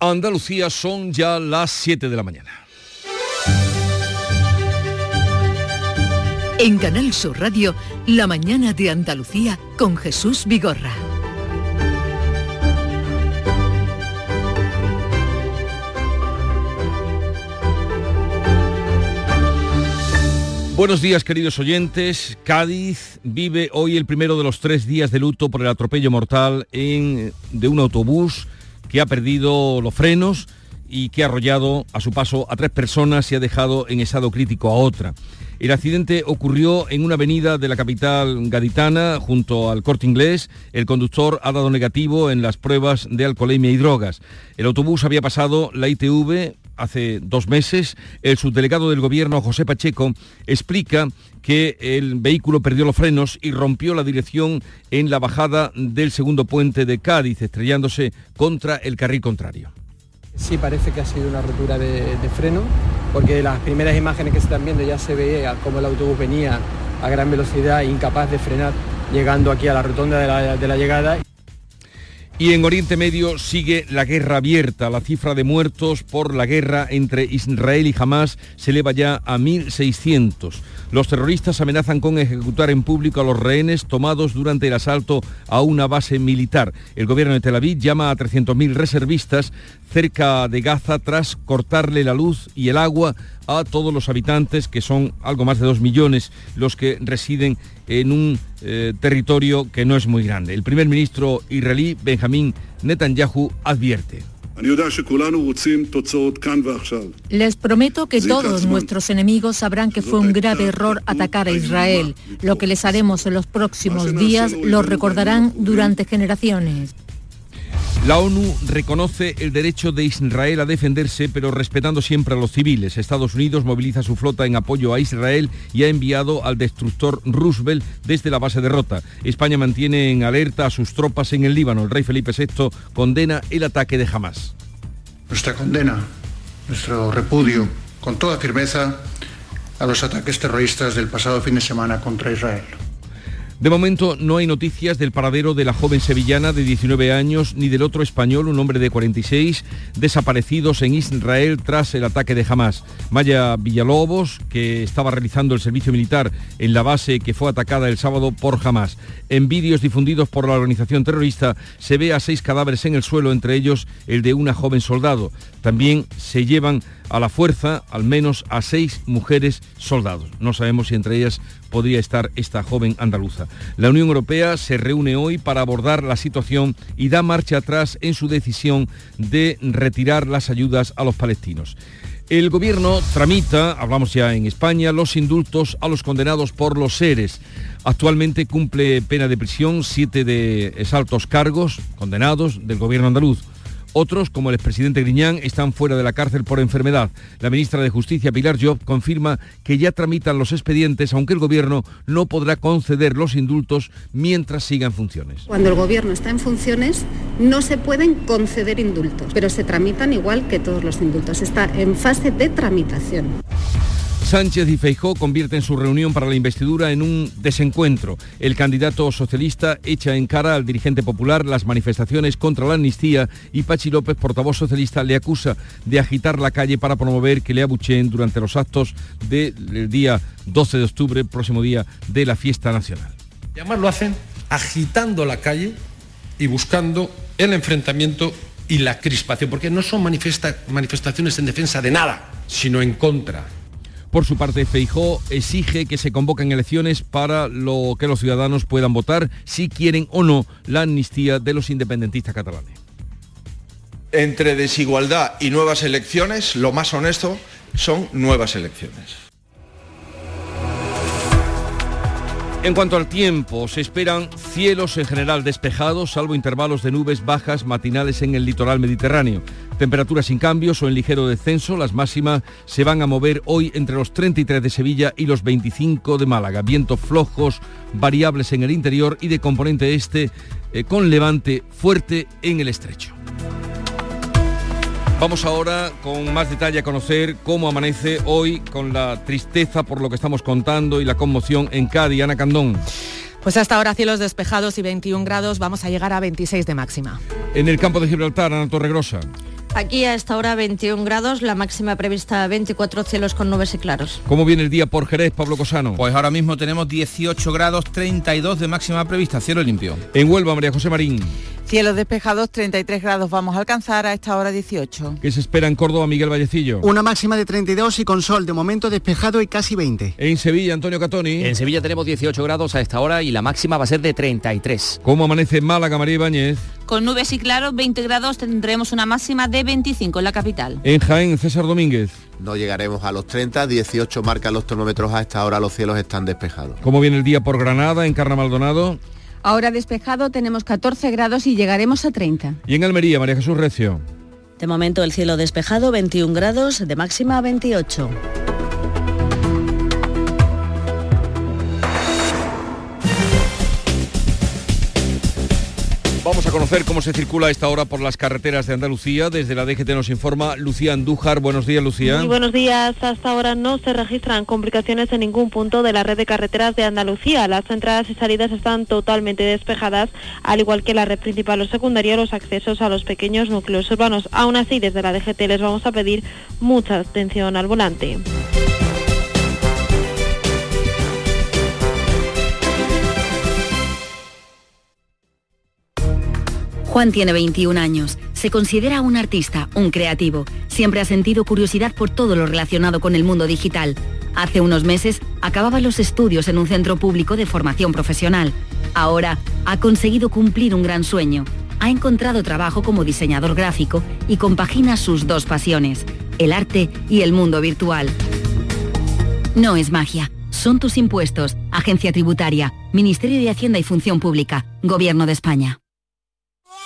Andalucía son ya las 7 de la mañana. En Canal Sur Radio, La mañana de Andalucía con Jesús Vigorra. Buenos días queridos oyentes. Cádiz vive hoy el primero de los tres días de luto por el atropello mortal en, de un autobús que ha perdido los frenos y que ha arrollado a su paso a tres personas y ha dejado en estado crítico a otra. El accidente ocurrió en una avenida de la capital gaditana junto al corte inglés. El conductor ha dado negativo en las pruebas de alcoholemia y drogas. El autobús había pasado la ITV hace dos meses. El subdelegado del gobierno, José Pacheco, explica que el vehículo perdió los frenos y rompió la dirección en la bajada del segundo puente de Cádiz, estrellándose contra el carril contrario. Sí, parece que ha sido una rotura de, freno, porque las primeras imágenes que se están viendo ya se veía cómo el autobús venía a gran velocidad, incapaz de frenar, llegando aquí a la rotonda de la, de la llegada. Y en Oriente Medio sigue la guerra abierta. La cifra de muertos por la guerra entre Israel y Hamas se eleva ya a 1.600. Los terroristas amenazan con ejecutar en público a los rehenes tomados durante el asalto a una base militar. El gobierno de Tel Aviv llama a 300.000 reservistas cerca de Gaza tras cortarle la luz y el agua a todos los habitantes, que son algo más de dos millones los que residen en un eh, territorio que no es muy grande. El primer ministro israelí, Benjamín Netanyahu, advierte. Les prometo que todos nuestros enemigos sabrán que fue un grave error atacar a Israel. Lo que les haremos en los próximos días lo recordarán durante generaciones. La ONU reconoce el derecho de Israel a defenderse, pero respetando siempre a los civiles. Estados Unidos moviliza su flota en apoyo a Israel y ha enviado al destructor Roosevelt desde la base de Rota. España mantiene en alerta a sus tropas en el Líbano. El rey Felipe VI condena el ataque de Hamas. Nuestra condena, nuestro repudio con toda firmeza a los ataques terroristas del pasado fin de semana contra Israel. De momento no hay noticias del paradero de la joven sevillana de 19 años ni del otro español, un hombre de 46, desaparecidos en Israel tras el ataque de Hamas. Maya Villalobos, que estaba realizando el servicio militar en la base que fue atacada el sábado por Hamas. En vídeos difundidos por la organización terrorista se ve a seis cadáveres en el suelo, entre ellos el de una joven soldado. También se llevan a la fuerza al menos a seis mujeres soldados. No sabemos si entre ellas podría estar esta joven andaluza. La Unión Europea se reúne hoy para abordar la situación y da marcha atrás en su decisión de retirar las ayudas a los palestinos. El gobierno tramita, hablamos ya en España, los indultos a los condenados por los seres. Actualmente cumple pena de prisión siete de exaltos cargos condenados del gobierno andaluz. Otros, como el expresidente Griñán, están fuera de la cárcel por enfermedad. La ministra de Justicia, Pilar Job, confirma que ya tramitan los expedientes, aunque el Gobierno no podrá conceder los indultos mientras siga en funciones. Cuando el Gobierno está en funciones, no se pueden conceder indultos, pero se tramitan igual que todos los indultos. Está en fase de tramitación. Sánchez y Feijó convierten su reunión para la investidura en un desencuentro. El candidato socialista echa en cara al dirigente popular las manifestaciones contra la amnistía y Pachi López, portavoz socialista, le acusa de agitar la calle para promover que le abucheen durante los actos del día 12 de octubre, próximo día de la fiesta nacional. Y además lo hacen agitando la calle y buscando el enfrentamiento y la crispación, porque no son manifestaciones en defensa de nada, sino en contra por su parte, Feijó exige que se convoquen elecciones para lo que los ciudadanos puedan votar si quieren o no la amnistía de los independentistas catalanes. Entre desigualdad y nuevas elecciones, lo más honesto son nuevas elecciones. En cuanto al tiempo, se esperan cielos en general despejados, salvo intervalos de nubes bajas matinales en el litoral mediterráneo. Temperaturas sin cambios o en ligero descenso, las máximas se van a mover hoy entre los 33 de Sevilla y los 25 de Málaga. Vientos flojos, variables en el interior y de componente este, eh, con levante fuerte en el estrecho. Vamos ahora con más detalle a conocer cómo amanece hoy con la tristeza por lo que estamos contando y la conmoción en Cádiz. Ana Candón. Pues hasta ahora cielos despejados y 21 grados, vamos a llegar a 26 de máxima. En el campo de Gibraltar, Ana Torregrosa. Aquí a esta hora 21 grados, la máxima prevista 24 cielos con nubes y claros. ¿Cómo viene el día por Jerez, Pablo Cosano? Pues ahora mismo tenemos 18 grados, 32 de máxima prevista, cielo limpio. En Huelva, María José Marín. Cielos despejados, 33 grados vamos a alcanzar a esta hora 18. ¿Qué se espera en Córdoba, Miguel Vallecillo? Una máxima de 32 y con sol, de momento despejado y casi 20. En Sevilla, Antonio Catoni. En Sevilla tenemos 18 grados a esta hora y la máxima va a ser de 33. ¿Cómo amanece en Málaga, María Ibáñez? Con nubes y claros, 20 grados, tendremos una máxima de 25 en la capital. En Jaén, César Domínguez. No llegaremos a los 30, 18 marcan los termómetros a esta hora, los cielos están despejados. ¿Cómo viene el día por Granada, en Carna Maldonado? Ahora despejado tenemos 14 grados y llegaremos a 30. Y en Almería, María Jesús Recio. De momento el cielo despejado, 21 grados, de máxima 28. A conocer cómo se circula a esta hora por las carreteras de Andalucía. Desde la DGT nos informa Lucía Andújar. Buenos días, Lucía. Muy buenos días. Hasta ahora no se registran complicaciones en ningún punto de la red de carreteras de Andalucía. Las entradas y salidas están totalmente despejadas, al igual que la red principal o secundaria, los accesos a los pequeños núcleos urbanos. Aún así, desde la DGT les vamos a pedir mucha atención al volante. Juan tiene 21 años. Se considera un artista, un creativo. Siempre ha sentido curiosidad por todo lo relacionado con el mundo digital. Hace unos meses acababa los estudios en un centro público de formación profesional. Ahora ha conseguido cumplir un gran sueño. Ha encontrado trabajo como diseñador gráfico y compagina sus dos pasiones, el arte y el mundo virtual. No es magia, son tus impuestos, Agencia Tributaria, Ministerio de Hacienda y Función Pública, Gobierno de España.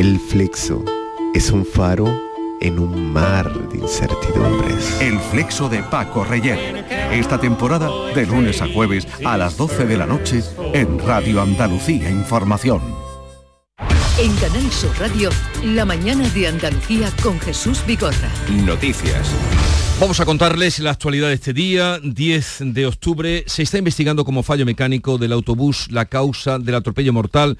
El flexo es un faro en un mar de incertidumbres. El flexo de Paco Reyer. Esta temporada de lunes a jueves a las 12 de la noche en Radio Andalucía Información. En Canal Sur Radio, la mañana de Andalucía con Jesús Vigorra. Noticias. Vamos a contarles la actualidad de este día, 10 de octubre. Se está investigando como fallo mecánico del autobús la causa del atropello mortal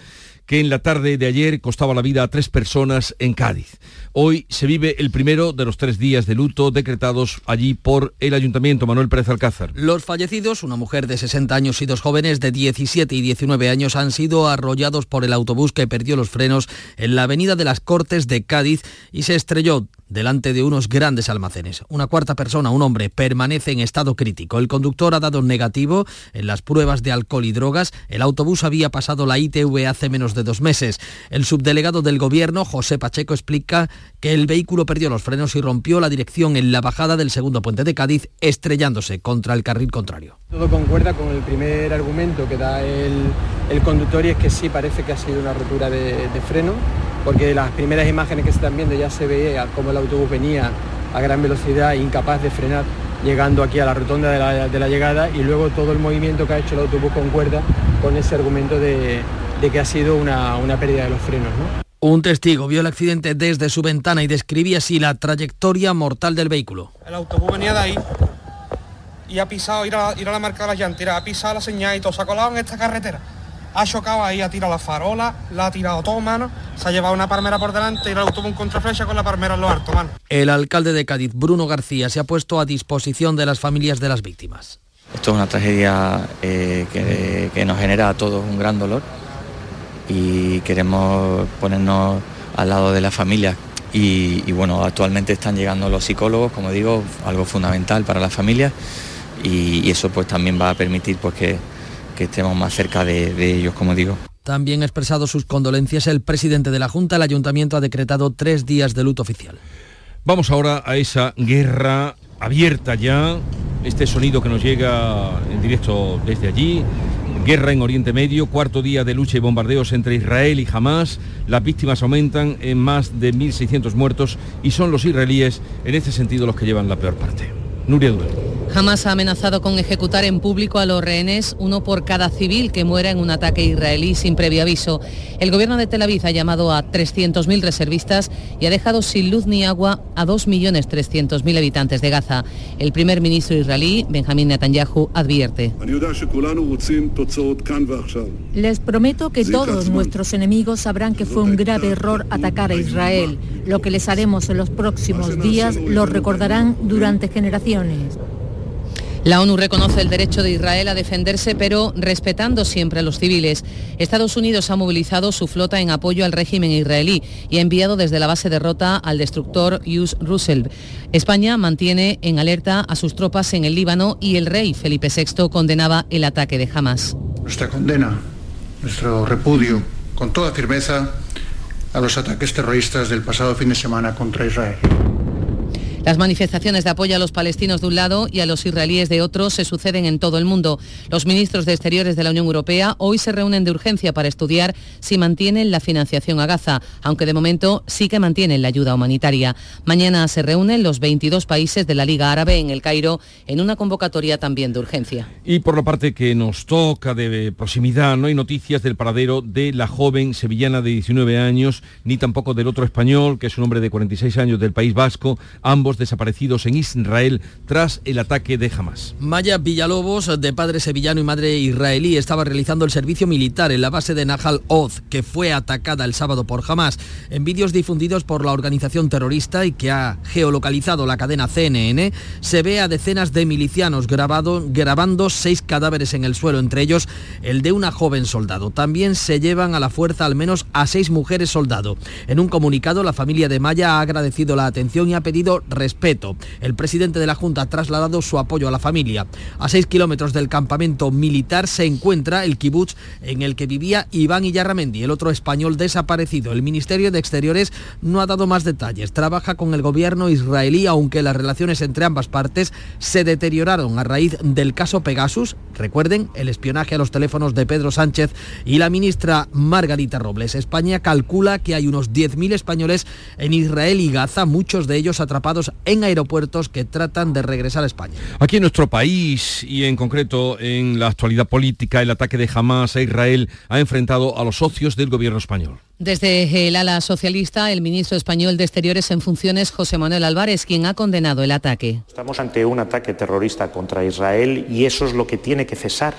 que en la tarde de ayer costaba la vida a tres personas en Cádiz. Hoy se vive el primero de los tres días de luto decretados allí por el Ayuntamiento. Manuel Pérez Alcázar. Los fallecidos, una mujer de 60 años y dos jóvenes de 17 y 19 años, han sido arrollados por el autobús que perdió los frenos en la avenida de las Cortes de Cádiz y se estrelló delante de unos grandes almacenes. Una cuarta persona, un hombre, permanece en estado crítico. El conductor ha dado negativo en las pruebas de alcohol y drogas. El autobús había pasado la ITV hace menos de dos meses. El subdelegado del gobierno, José Pacheco, explica que el vehículo perdió los frenos y rompió la dirección en la bajada del segundo puente de Cádiz, estrellándose contra el carril contrario. Todo concuerda con el primer argumento que da el, el conductor y es que sí parece que ha sido una rotura de, de freno, porque las primeras imágenes que se están viendo ya se veía cómo el autobús venía a gran velocidad, incapaz de frenar, llegando aquí a la rotonda de de la llegada y luego todo el movimiento que ha hecho el autobús concuerda con ese argumento de, de que ha sido una, una pérdida de los frenos. ¿no? Un testigo vio el accidente desde su ventana y describía así la trayectoria mortal del vehículo. El autobús venía de ahí y ha pisado, ir a, ir a la marca de la llantera, ha pisado la señal y todo, se ha colado en esta carretera. Ha chocado ahí, ha tirado la farola, la ha tirado todo, mano, se ha llevado una palmera por delante y el autobús un contraflecha con la palmera en lo alto, mano. El alcalde de Cádiz, Bruno García, se ha puesto a disposición de las familias de las víctimas. Esto es una tragedia eh, que, que nos genera a todos un gran dolor y queremos ponernos al lado de la familia. Y, y, bueno, actualmente están llegando los psicólogos, como digo, algo fundamental para la familia y, y eso pues también va a permitir pues que, que estemos más cerca de, de ellos, como digo. También ha expresado sus condolencias el presidente de la Junta. El ayuntamiento ha decretado tres días de luto oficial. Vamos ahora a esa guerra abierta ya, este sonido que nos llega en directo desde allí, Guerra en Oriente Medio, cuarto día de lucha y bombardeos entre Israel y Hamas. Las víctimas aumentan en más de 1.600 muertos y son los israelíes en este sentido los que llevan la peor parte. Nuria. Hamas ha amenazado con ejecutar en público a los rehenes, uno por cada civil que muera en un ataque israelí sin previo aviso. El gobierno de Tel Aviv ha llamado a 300.000 reservistas y ha dejado sin luz ni agua a 2.300.000 habitantes de Gaza. El primer ministro israelí, Benjamín Netanyahu, advierte. Les prometo que todos nuestros enemigos sabrán que fue un grave error atacar a Israel. Lo que les haremos en los próximos días lo recordarán durante generaciones. La ONU reconoce el derecho de Israel a defenderse, pero respetando siempre a los civiles. Estados Unidos ha movilizado su flota en apoyo al régimen israelí y ha enviado desde la base de Rota al destructor Yus Russell. España mantiene en alerta a sus tropas en el Líbano y el rey Felipe VI condenaba el ataque de Hamas. Nuestra condena, nuestro repudio con toda firmeza a los ataques terroristas del pasado fin de semana contra Israel. Las manifestaciones de apoyo a los palestinos de un lado y a los israelíes de otro se suceden en todo el mundo. Los ministros de Exteriores de la Unión Europea hoy se reúnen de urgencia para estudiar si mantienen la financiación a Gaza, aunque de momento sí que mantienen la ayuda humanitaria. Mañana se reúnen los 22 países de la Liga Árabe en el Cairo en una convocatoria también de urgencia. Y por la parte que nos toca de proximidad, no hay noticias del paradero de la joven sevillana de 19 años, ni tampoco del otro español, que es un hombre de 46 años del País Vasco, ambos desaparecidos en Israel tras el ataque de Hamas. Maya Villalobos, de padre sevillano y madre israelí, estaba realizando el servicio militar en la base de Nahal Oz, que fue atacada el sábado por Hamas. En vídeos difundidos por la organización terrorista y que ha geolocalizado la cadena CNN, se ve a decenas de milicianos grabando seis cadáveres en el suelo, entre ellos el de una joven soldado. También se llevan a la fuerza al menos a seis mujeres soldado. En un comunicado, la familia de Maya ha agradecido la atención y ha pedido respeto. El presidente de la Junta ha trasladado su apoyo a la familia. A seis kilómetros del campamento militar se encuentra el kibutz en el que vivía Iván Iyarramendi, el otro español desaparecido. El Ministerio de Exteriores no ha dado más detalles. Trabaja con el gobierno israelí, aunque las relaciones entre ambas partes se deterioraron a raíz del caso Pegasus. Recuerden el espionaje a los teléfonos de Pedro Sánchez y la ministra Margarita Robles. España calcula que hay unos 10.000 españoles en Israel y Gaza, muchos de ellos atrapados en aeropuertos que tratan de regresar a España. Aquí en nuestro país y en concreto en la actualidad política, el ataque de Hamas a Israel ha enfrentado a los socios del gobierno español. Desde el ala socialista, el ministro español de Exteriores en funciones, José Manuel Álvarez, quien ha condenado el ataque. Estamos ante un ataque terrorista contra Israel y eso es lo que tiene que cesar.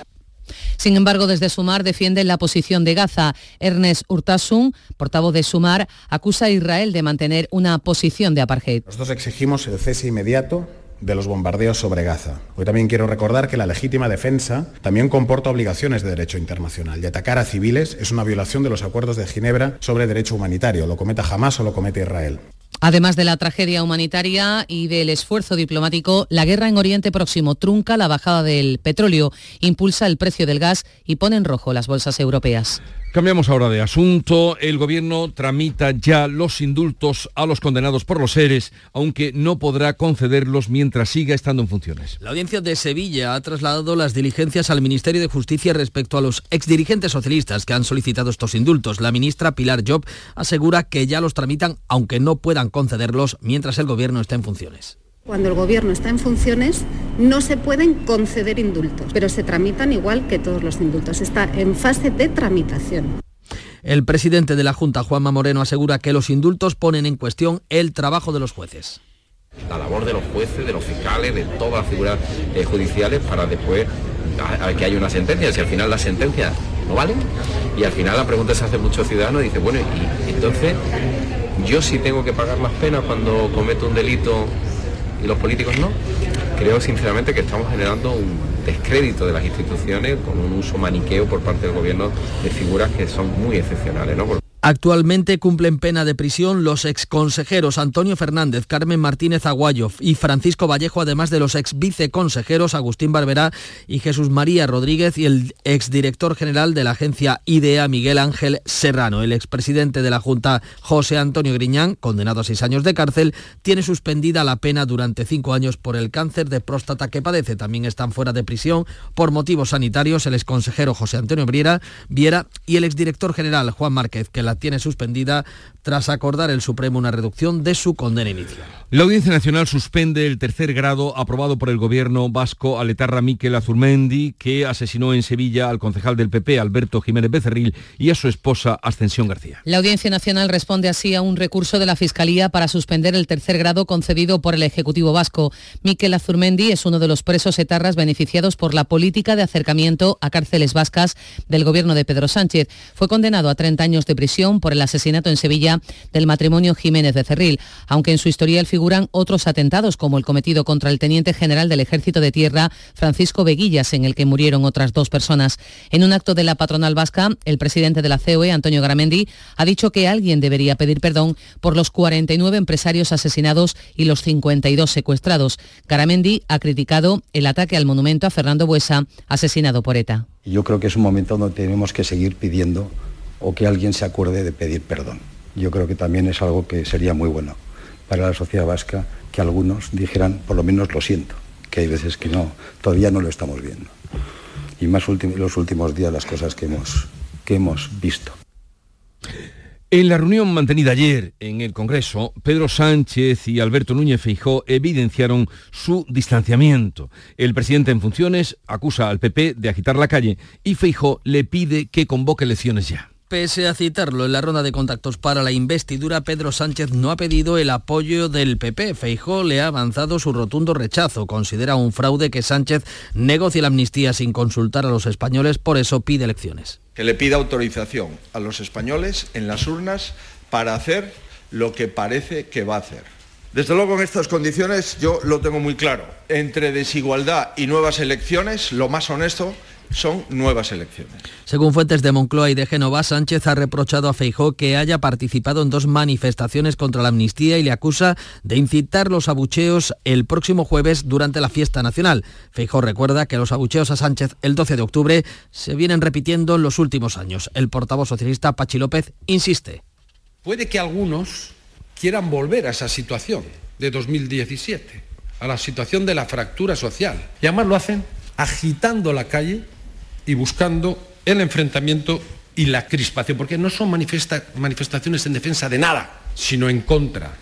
Sin embargo, desde Sumar defienden la posición de Gaza. Ernest Urtasun, portavoz de Sumar, acusa a Israel de mantener una posición de apartheid. Nosotros exigimos el cese inmediato de los bombardeos sobre Gaza. Hoy también quiero recordar que la legítima defensa también comporta obligaciones de derecho internacional y atacar a civiles es una violación de los acuerdos de Ginebra sobre derecho humanitario, lo cometa Hamas o lo comete Israel. Además de la tragedia humanitaria y del esfuerzo diplomático, la guerra en Oriente Próximo trunca la bajada del petróleo, impulsa el precio del gas y pone en rojo las bolsas europeas. Cambiamos ahora de asunto. El gobierno tramita ya los indultos a los condenados por los seres, aunque no podrá concederlos mientras siga estando en funciones. La audiencia de Sevilla ha trasladado las diligencias al Ministerio de Justicia respecto a los exdirigentes socialistas que han solicitado estos indultos. La ministra Pilar Job asegura que ya los tramitan, aunque no puedan concederlos mientras el gobierno está en funciones. Cuando el gobierno está en funciones no se pueden conceder indultos, pero se tramitan igual que todos los indultos. Está en fase de tramitación. El presidente de la Junta, Juanma Moreno, asegura que los indultos ponen en cuestión el trabajo de los jueces. La labor de los jueces, de los fiscales, de todas las figuras eh, judiciales para después a, a que haya una sentencia. Si al final la sentencia no vale y al final la pregunta se hace mucho ciudadano y dice, bueno, y entonces yo sí tengo que pagar las penas cuando cometo un delito y los políticos no. Creo sinceramente que estamos generando un descrédito de las instituciones con un uso maniqueo por parte del gobierno de figuras que son muy excepcionales. Actualmente cumplen pena de prisión los exconsejeros Antonio Fernández, Carmen Martínez Aguayo y Francisco Vallejo, además de los ex viceconsejeros Agustín Barberá y Jesús María Rodríguez y el exdirector general de la agencia IDEA Miguel Ángel Serrano. El expresidente de la Junta José Antonio Griñán, condenado a seis años de cárcel, tiene suspendida la pena durante cinco años por el cáncer de próstata que padece. También están fuera de prisión por motivos sanitarios el exconsejero José Antonio Viera, Viera y el exdirector general Juan Márquez, que la tiene suspendida tras acordar el Supremo una reducción de su condena inicial. La Audiencia Nacional suspende el tercer grado aprobado por el gobierno vasco a Letarra Miquel Azurmendi, que asesinó en Sevilla al concejal del PP, Alberto Jiménez Becerril, y a su esposa, Ascensión García. La Audiencia Nacional responde así a un recurso de la Fiscalía para suspender el tercer grado concedido por el Ejecutivo vasco. Miquel Azurmendi es uno de los presos etarras beneficiados por la política de acercamiento a cárceles vascas del gobierno de Pedro Sánchez. Fue condenado a 30 años de prisión por el asesinato en Sevilla del matrimonio Jiménez Becerril, aunque en su historial figuran otros atentados como el cometido contra el teniente general del Ejército de Tierra, Francisco Veguillas, en el que murieron otras dos personas. En un acto de la patronal vasca, el presidente de la COE, Antonio Garamendi, ha dicho que alguien debería pedir perdón por los 49 empresarios asesinados y los 52 secuestrados. Garamendi ha criticado el ataque al monumento a Fernando Buesa, asesinado por ETA. Yo creo que es un momento donde tenemos que seguir pidiendo o que alguien se acuerde de pedir perdón. Yo creo que también es algo que sería muy bueno para la sociedad vasca que algunos dijeran, por lo menos lo siento, que hay veces que no, todavía no lo estamos viendo. Y más los últimos días las cosas que hemos, que hemos visto. En la reunión mantenida ayer en el Congreso, Pedro Sánchez y Alberto Núñez Feijó evidenciaron su distanciamiento. El presidente en funciones acusa al PP de agitar la calle y Feijó le pide que convoque elecciones ya. Pese a citarlo en la ronda de contactos para la investidura, Pedro Sánchez no ha pedido el apoyo del PP. Feijó le ha avanzado su rotundo rechazo. Considera un fraude que Sánchez negocie la amnistía sin consultar a los españoles, por eso pide elecciones. Que le pida autorización a los españoles en las urnas para hacer lo que parece que va a hacer. Desde luego en estas condiciones yo lo tengo muy claro. Entre desigualdad y nuevas elecciones, lo más honesto son nuevas elecciones. Según fuentes de Moncloa y de Génova, Sánchez ha reprochado a Feijó que haya participado en dos manifestaciones contra la amnistía y le acusa de incitar los abucheos el próximo jueves durante la fiesta nacional. Feijó recuerda que los abucheos a Sánchez el 12 de octubre se vienen repitiendo en los últimos años. El portavoz socialista Pachi López insiste. Puede que algunos quieran volver a esa situación de 2017, a la situación de la fractura social. Y además lo hacen agitando la calle y buscando el enfrentamiento y la crispación, porque no son manifestaciones en defensa de nada, sino en contra.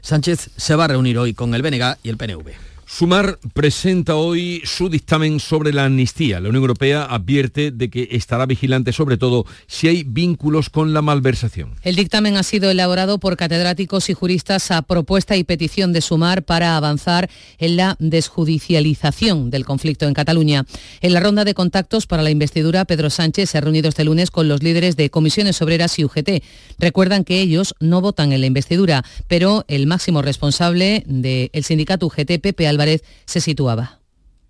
Sánchez se va a reunir hoy con el BNG y el PNV. Sumar presenta hoy su dictamen sobre la amnistía. La Unión Europea advierte de que estará vigilante sobre todo si hay vínculos con la malversación. El dictamen ha sido elaborado por catedráticos y juristas a propuesta y petición de Sumar para avanzar en la desjudicialización del conflicto en Cataluña. En la ronda de contactos para la investidura, Pedro Sánchez se ha reunido este lunes con los líderes de comisiones obreras y UGT. Recuerdan que ellos no votan en la investidura, pero el máximo responsable del sindicato UGT, Pepe Álvarez se situaba.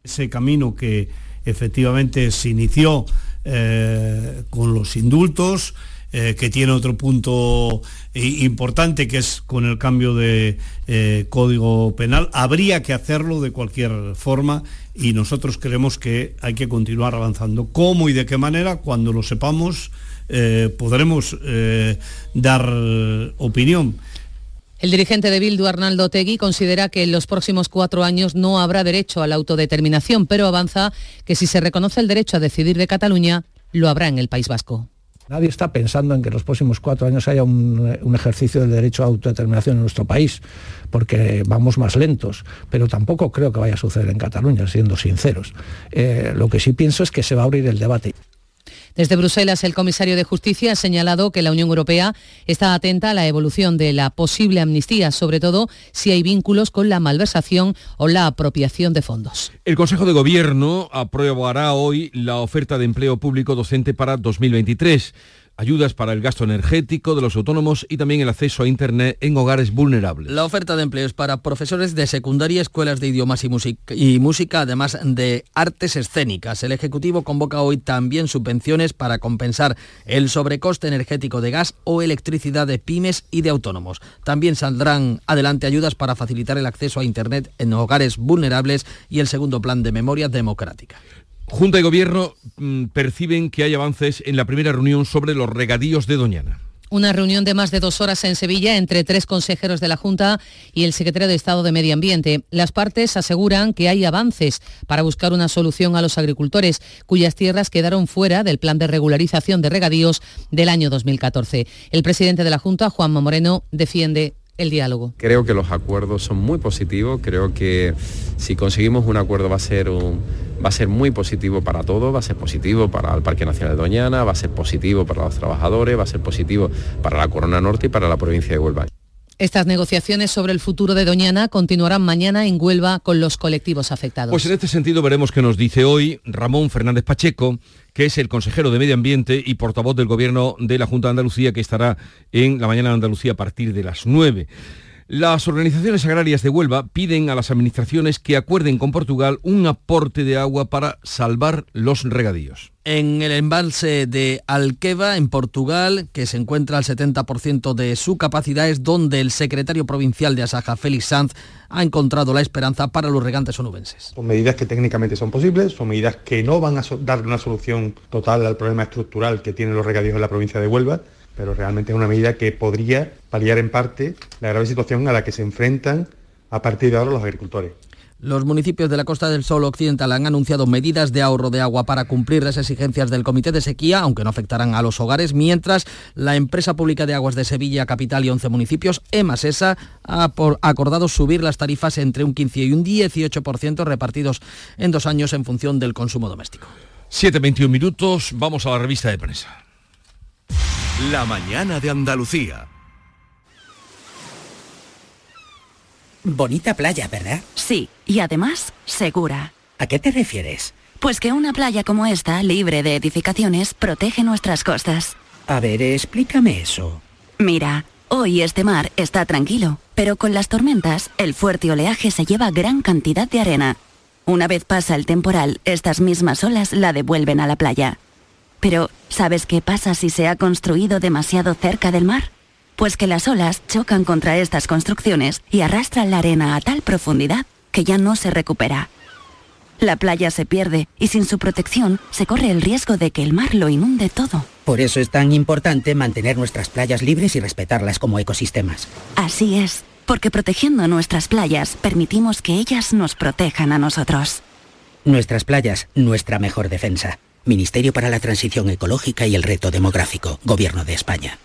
Ese camino que efectivamente se inició eh, con los indultos, eh, que tiene otro punto importante que es con el cambio de eh, código penal. Habría que hacerlo de cualquier forma y nosotros creemos que hay que continuar avanzando. ¿Cómo y de qué manera? Cuando lo sepamos podremos dar opinión. El dirigente de Bildu, Arnaldo Tegui, considera que en los próximos cuatro años no habrá derecho a la autodeterminación, pero avanza que si se reconoce el derecho a decidir de Cataluña, lo habrá en el País Vasco. Nadie está pensando en que en los próximos cuatro años haya un, ejercicio del derecho a autodeterminación en nuestro país, porque vamos más lentos, pero tampoco creo que vaya a suceder en Cataluña, siendo sinceros. Eh, lo que sí pienso es que se va a abrir el debate. Desde Bruselas, el comisario de Justicia ha señalado que la Unión Europea está atenta a la evolución de la posible amnistía, sobre todo si hay vínculos con la malversación o la apropiación de fondos. El Consejo de Gobierno aprobará hoy la oferta de empleo público docente para 2023 ayudas para el gasto energético de los autónomos y también el acceso a Internet en hogares vulnerables. La oferta de empleo es para profesores de secundaria, escuelas de idiomas y música, y música, además de artes escénicas. El Ejecutivo convoca hoy también subvenciones para compensar el sobrecoste energético de gas o electricidad de pymes y de autónomos. También saldrán adelante ayudas para facilitar el acceso a Internet en hogares vulnerables y el segundo plan de memoria democrática. Junta y Gobierno mm, perciben que hay avances en la primera reunión sobre los regadíos de Doñana. Una reunión de más de dos horas en Sevilla entre tres consejeros de la Junta y el secretario de Estado de Medio Ambiente. Las partes aseguran que hay avances para buscar una solución a los agricultores cuyas tierras quedaron fuera del plan de regularización de regadíos del año 2014. El presidente de la Junta, Juanma Moreno, defiende el diálogo. Creo que los acuerdos son muy positivos, creo que si conseguimos un acuerdo va a ser un, va a ser muy positivo para todos, va a ser positivo para el Parque Nacional de Doñana, va a ser positivo para los trabajadores, va a ser positivo para la Corona Norte y para la provincia de Huelva. Estas negociaciones sobre el futuro de Doñana continuarán mañana en Huelva con los colectivos afectados. Pues en este sentido veremos qué nos dice hoy Ramón Fernández Pacheco, que es el consejero de Medio Ambiente y portavoz del Gobierno de la Junta de Andalucía, que estará en la mañana de Andalucía a partir de las 9. Las organizaciones agrarias de Huelva piden a las administraciones que acuerden con Portugal un aporte de agua para salvar los regadíos. En el embalse de Alqueva, en Portugal, que se encuentra al 70% de su capacidad, es donde el secretario provincial de Asaja, Félix Sanz, ha encontrado la esperanza para los regantes onubenses. Son medidas que técnicamente son posibles, son medidas que no van a dar una solución total al problema estructural que tienen los regadíos en la provincia de Huelva, pero realmente es una medida que podría paliar en parte la grave situación a la que se enfrentan a partir de ahora los agricultores. Los municipios de la Costa del Sol Occidental han anunciado medidas de ahorro de agua para cumplir las exigencias del Comité de Sequía, aunque no afectarán a los hogares, mientras la Empresa Pública de Aguas de Sevilla, Capital y 11 municipios, EMASESA, ha acordado subir las tarifas entre un 15 y un 18% repartidos en dos años en función del consumo doméstico. 7.21 minutos, vamos a la revista de prensa. La mañana de Andalucía. Bonita playa, ¿verdad? Sí, y además segura. ¿A qué te refieres? Pues que una playa como esta, libre de edificaciones, protege nuestras costas. A ver, explícame eso. Mira, hoy este mar está tranquilo, pero con las tormentas, el fuerte oleaje se lleva gran cantidad de arena. Una vez pasa el temporal, estas mismas olas la devuelven a la playa. Pero, ¿sabes qué pasa si se ha construido demasiado cerca del mar? Pues que las olas chocan contra estas construcciones y arrastran la arena a tal profundidad que ya no se recupera. La playa se pierde y sin su protección se corre el riesgo de que el mar lo inunde todo. Por eso es tan importante mantener nuestras playas libres y respetarlas como ecosistemas. Así es, porque protegiendo nuestras playas permitimos que ellas nos protejan a nosotros. Nuestras playas, nuestra mejor defensa. Ministerio para la Transición Ecológica y el Reto Demográfico, Gobierno de España.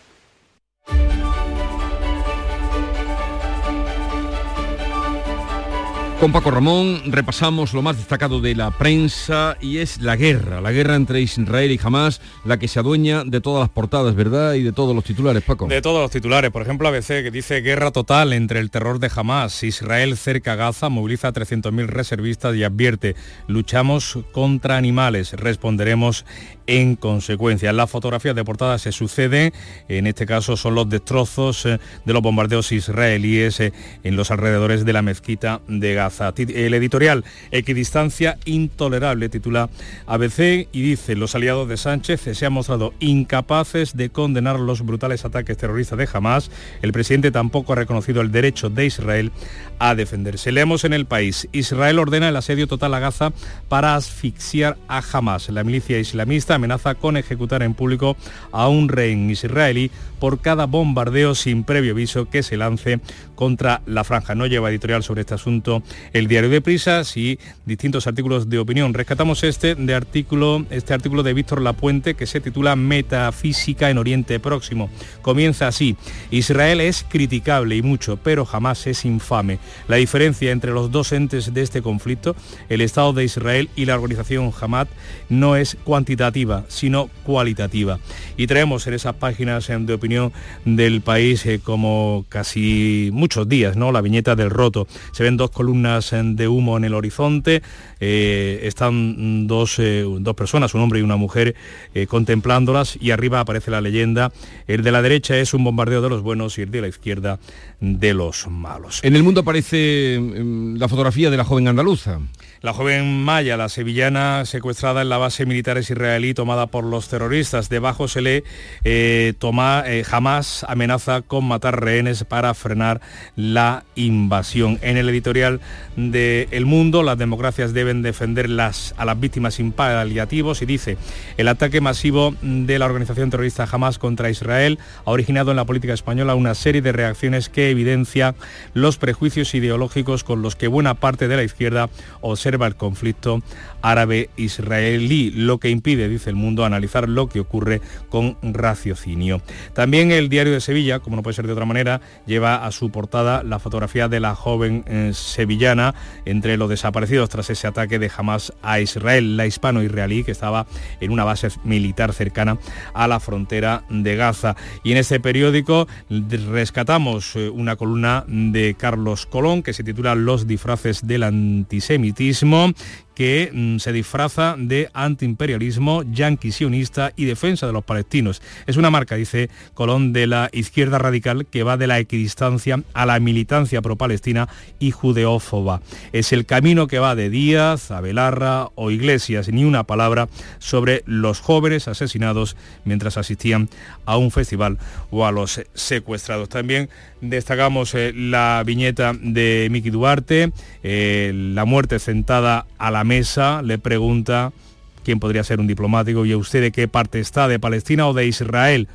Con Paco Ramón repasamos lo más destacado de la prensa y es la guerra, la guerra entre Israel y Hamas, la que se adueña de todas las portadas, ¿verdad? Y de todos los titulares, Paco. De todos los titulares, por ejemplo ABC que dice guerra total entre el terror de Hamas, Israel cerca Gaza, moviliza a 300.000 reservistas y advierte, luchamos contra animales, responderemos en consecuencia. Las fotografías de portada se suceden, en este caso son los destrozos eh, de los bombardeos israelíes eh, en los alrededores de la mezquita de Gaza. El editorial Equidistancia intolerable titula ABC y dice los aliados de Sánchez se han mostrado incapaces de condenar los brutales ataques terroristas de Hamas. El presidente tampoco ha reconocido el derecho de Israel a defenderse. Leemos en el país, Israel ordena el asedio total a Gaza para asfixiar a Hamas. La milicia islamista amenaza con ejecutar en público a un rey israelí por cada bombardeo sin previo aviso que se lance contra la franja. No lleva editorial sobre este asunto el diario de Prisas y distintos artículos de opinión. Rescatamos este, de artículo, este artículo de Víctor Lapuente que se titula Metafísica en Oriente Próximo. Comienza así. Israel es criticable y mucho, pero jamás es infame. La diferencia entre los dos entes de este conflicto, el Estado de Israel y la organización Hamas, no es cuantitativa, sino cualitativa. Y traemos en esas páginas de opinión del país eh, como casi muchos días, ¿no? La viñeta del roto. Se ven dos columnas columnas de humo en el horizonte. Eh, están dos, eh, dos, personas, un hombre y una mujer, eh, contemplándolas y arriba aparece la leyenda. El de la derecha es un bombardeo de los buenos y el de la izquierda de los malos. En el mundo aparece mm, la fotografía de la joven andaluza. La joven Maya, la sevillana, secuestrada en la base militar israelí tomada por los terroristas. Debajo se lee, eh, toma, eh, jamás amenaza con matar rehenes para frenar la invasión. En el editorial de El Mundo, las democracias deben defender las, a las víctimas sin paliativos y dice, el ataque masivo de la organización terrorista Hamas contra Israel ha originado en la política española una serie de reacciones que evidencia los prejuicios ideológicos con los que buena parte de la izquierda observa el conflicto árabe-israelí, lo que impide, dice el mundo, analizar lo que ocurre con raciocinio. También el diario de Sevilla, como no puede ser de otra manera, lleva a su portada la fotografía de la joven eh, sevillana entre los desaparecidos tras ese ataque de Hamas a Israel, la hispano-israelí que estaba en una base militar cercana a la frontera de Gaza. Y en este periódico rescatamos eh, una columna de Carlos Colón que se titula Los disfraces del antisemitismo próximo. Que mm, se disfraza de antiimperialismo, yanqui sionista y defensa de los palestinos. Es una marca, dice Colón, de la izquierda radical que va de la equidistancia a la militancia pro-palestina y judeófoba. Es el camino que va de Díaz a Belarra o Iglesias, ni una palabra sobre los jóvenes asesinados mientras asistían a un festival o a los secuestrados. También destacamos eh, la viñeta de Miki Duarte, eh, la muerte sentada a la mesa, le pregunta quién podría ser un diplomático y a usted de qué parte está, de Palestina o de Israel.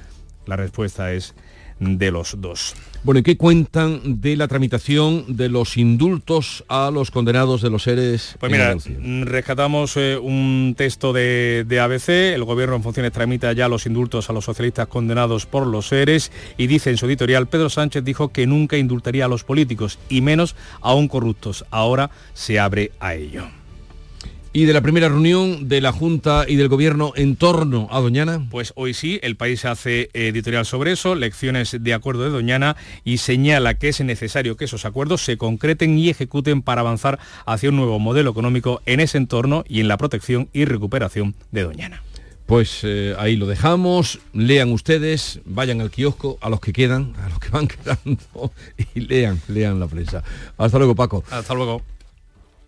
La respuesta es de los dos. Bueno, ¿y qué cuentan de la tramitación de los indultos a los condenados de los seres? Pues mira, rescatamos eh, un texto de, de, ABC, el gobierno en funciones tramita ya los indultos a los socialistas condenados por los seres y dice en su editorial, Pedro Sánchez dijo que nunca indultaría a los políticos y menos aún corruptos. Ahora se abre a ello y de la primera reunión de la Junta y del Gobierno en torno a Doñana? Pues hoy sí, el país hace editorial sobre eso, lecciones de acuerdo de Doñana y señala que es necesario que esos acuerdos se concreten y ejecuten para avanzar hacia un nuevo modelo económico en ese entorno y en la protección y recuperación de Doñana. Pues eh, ahí lo dejamos, lean ustedes, vayan al kiosco, a los que quedan, a los que van quedando, y lean, lean la prensa. Hasta luego, Paco. Hasta luego.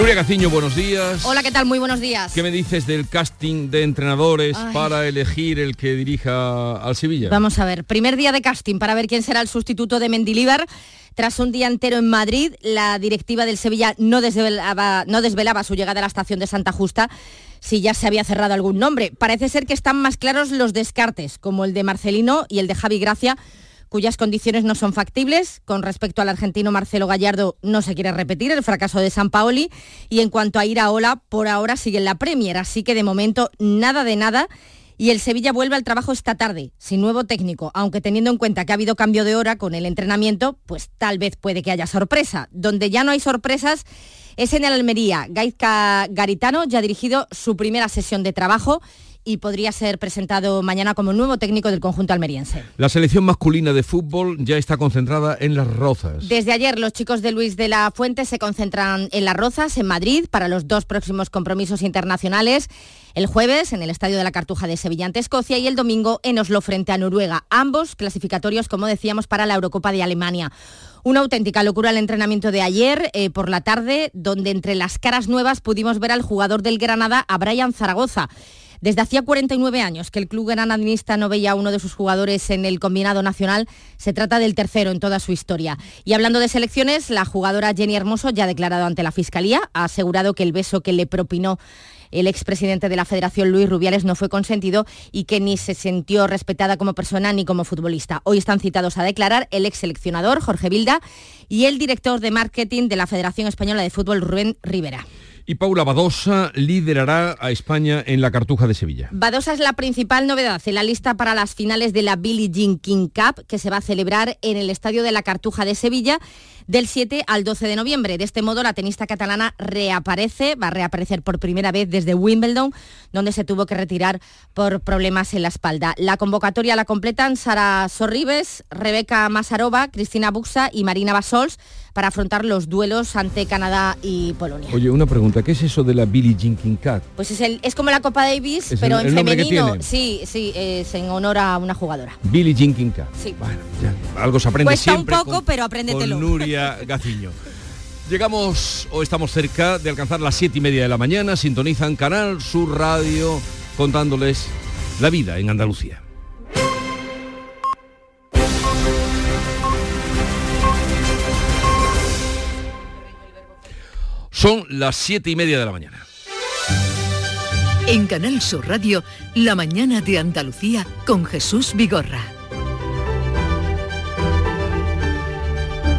Nuria Gaciño, buenos días. Hola, ¿qué tal? Muy buenos días. ¿Qué me dices del casting de entrenadores para elegir el que dirija al Sevilla? Vamos a ver, primer día de casting para ver quién será el sustituto de Mendilíbar. Tras un día entero en Madrid, la directiva del Sevilla no desvelaba, no desvelaba su llegada a la estación de Santa Justa si ya se había cerrado algún nombre. Parece ser que están más claros los descartes, como el de Marcelino y el de Javi Gracia, cuyas condiciones no son factibles. Con respecto al argentino Marcelo Gallardo, no se quiere repetir el fracaso de San Paoli. Y en cuanto a ir a Ola, por ahora sigue en la Premier, así que de momento nada de nada. Y el Sevilla vuelve al trabajo esta tarde, sin nuevo técnico, aunque teniendo en cuenta que ha habido cambio de hora con el entrenamiento, pues tal vez puede que haya sorpresa. Donde ya no hay sorpresas es en el Almería. Gaizka Garitano ya ha dirigido su primera sesión de trabajo y podría ser presentado mañana como nuevo técnico del conjunto almeriense. La selección masculina de fútbol ya está concentrada en Las Rozas. Desde ayer los chicos de Luis de la Fuente se concentran en Las Rozas, en Madrid, para los dos próximos compromisos internacionales. El jueves en el Estadio de la Cartuja de Sevilla ante Escocia y el domingo en Oslo frente a Noruega, ambos clasificatorios, como decíamos, para la Eurocopa de Alemania. Una auténtica locura el entrenamiento de ayer eh, por la tarde, donde entre las caras nuevas pudimos ver al jugador del Granada, a Brian Zaragoza. Desde hacía 49 años que el club granadinista no veía a uno de sus jugadores en el combinado nacional. Se trata del tercero en toda su historia. Y hablando de selecciones, la jugadora Jenny Hermoso ya ha declarado ante la Fiscalía, ha asegurado que el beso que le propinó el expresidente de la Federación, Luis Rubiales, no fue consentido y que ni se sintió respetada como persona ni como futbolista. Hoy están citados a declarar el ex seleccionador, Jorge Vilda, y el director de marketing de la Federación Española de Fútbol, Rubén Rivera. Y Paula Badosa liderará a España en la Cartuja de Sevilla. Badosa es la principal novedad en la lista para las finales de la Billie Jean King Cup, que se va a celebrar en el Estadio de la Cartuja de Sevilla del 7 al 12 de noviembre. De este modo, la tenista catalana reaparece, va a reaparecer por primera vez desde Wimbledon, donde se tuvo que retirar por problemas en la espalda. La convocatoria la completan Sara Sorribes, Rebeca Masarova, Cristina Buxa y Marina Basols para afrontar los duelos ante Canadá y Polonia. Oye, una pregunta, ¿qué es eso de la Billie Jean King Cup? Pues es, el, es como la Copa Davis, ¿Es pero el- en el femenino. Sí, sí, es en honor a una jugadora. Billie Jean King Cup. Sí. Bueno, ya, algo se aprende Cuesta un poco, con- pero apréndetelo. Con Nuria Gaciño. Llegamos o estamos cerca de alcanzar las siete y media de la mañana. Sintonizan Canal Sur Radio contándoles la vida en Andalucía. Son las siete y media de la mañana. En Canal Sur Radio, La mañana de Andalucía con Jesús Vigorra.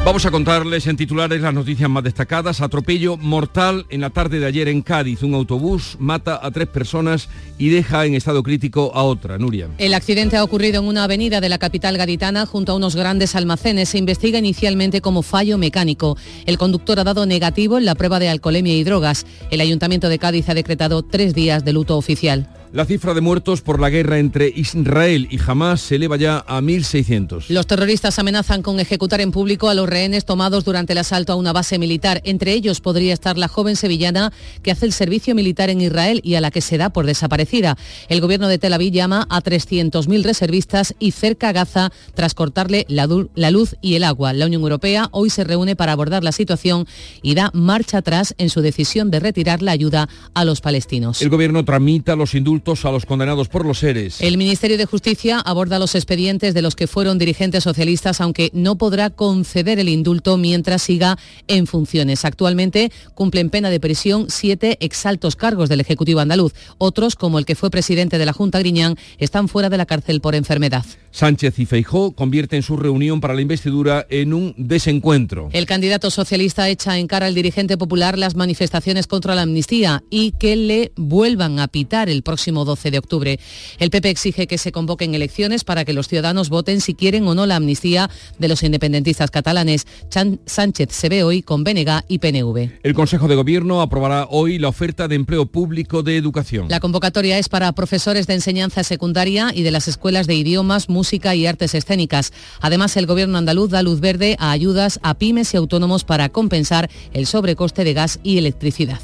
Vamos a contarles en titulares las noticias más destacadas. Atropello mortal en la tarde de ayer en Cádiz. Un autobús mata a tres personas y deja en estado crítico a otra. Nuria. El accidente ha ocurrido en una avenida de la capital gaditana junto a unos grandes almacenes. Se investiga inicialmente como fallo mecánico. El conductor ha dado negativo en la prueba de alcoholemia y drogas. El Ayuntamiento de Cádiz ha decretado tres días de luto oficial. La cifra de muertos por la guerra entre Israel y Hamas se eleva ya a 1.600. Los terroristas amenazan con ejecutar en público a los rehenes tomados durante el asalto a una base militar. Entre ellos podría estar la joven sevillana que hace el servicio militar en Israel y a la que se da por desaparecida. El gobierno de Tel Aviv llama a 300.000 reservistas y cerca a Gaza tras cortarle la, la luz y el agua. La Unión Europea hoy se reúne para abordar la situación y da marcha atrás en su decisión de retirar la ayuda a los palestinos. El gobierno tramita los indultos a los condenados por los seres. El Ministerio de Justicia aborda los expedientes de los que fueron dirigentes socialistas, aunque no podrá conceder el indulto mientras siga en funciones. Actualmente cumplen pena de prisión siete exaltos cargos del Ejecutivo andaluz. Otros, como el que fue presidente de la Junta Griñán, están fuera de la cárcel por enfermedad. Sánchez y Feijó convierten su reunión para la investidura en un desencuentro. El candidato socialista echa en cara al dirigente popular las manifestaciones contra la amnistía y que le vuelvan a pitar el próximo 12 de octubre. El PP exige que se convoquen elecciones para que los ciudadanos voten si quieren o no la amnistía de los independentistas catalanes. Chan- Sánchez se ve hoy con BNG y PNV. El Consejo de Gobierno aprobará hoy la oferta de empleo público de educación. La convocatoria es para profesores de enseñanza secundaria y de las escuelas de idiomas, música y artes escénicas. Además, el gobierno andaluz da luz verde a ayudas a pymes y autónomos para compensar el sobrecoste de gas y electricidad.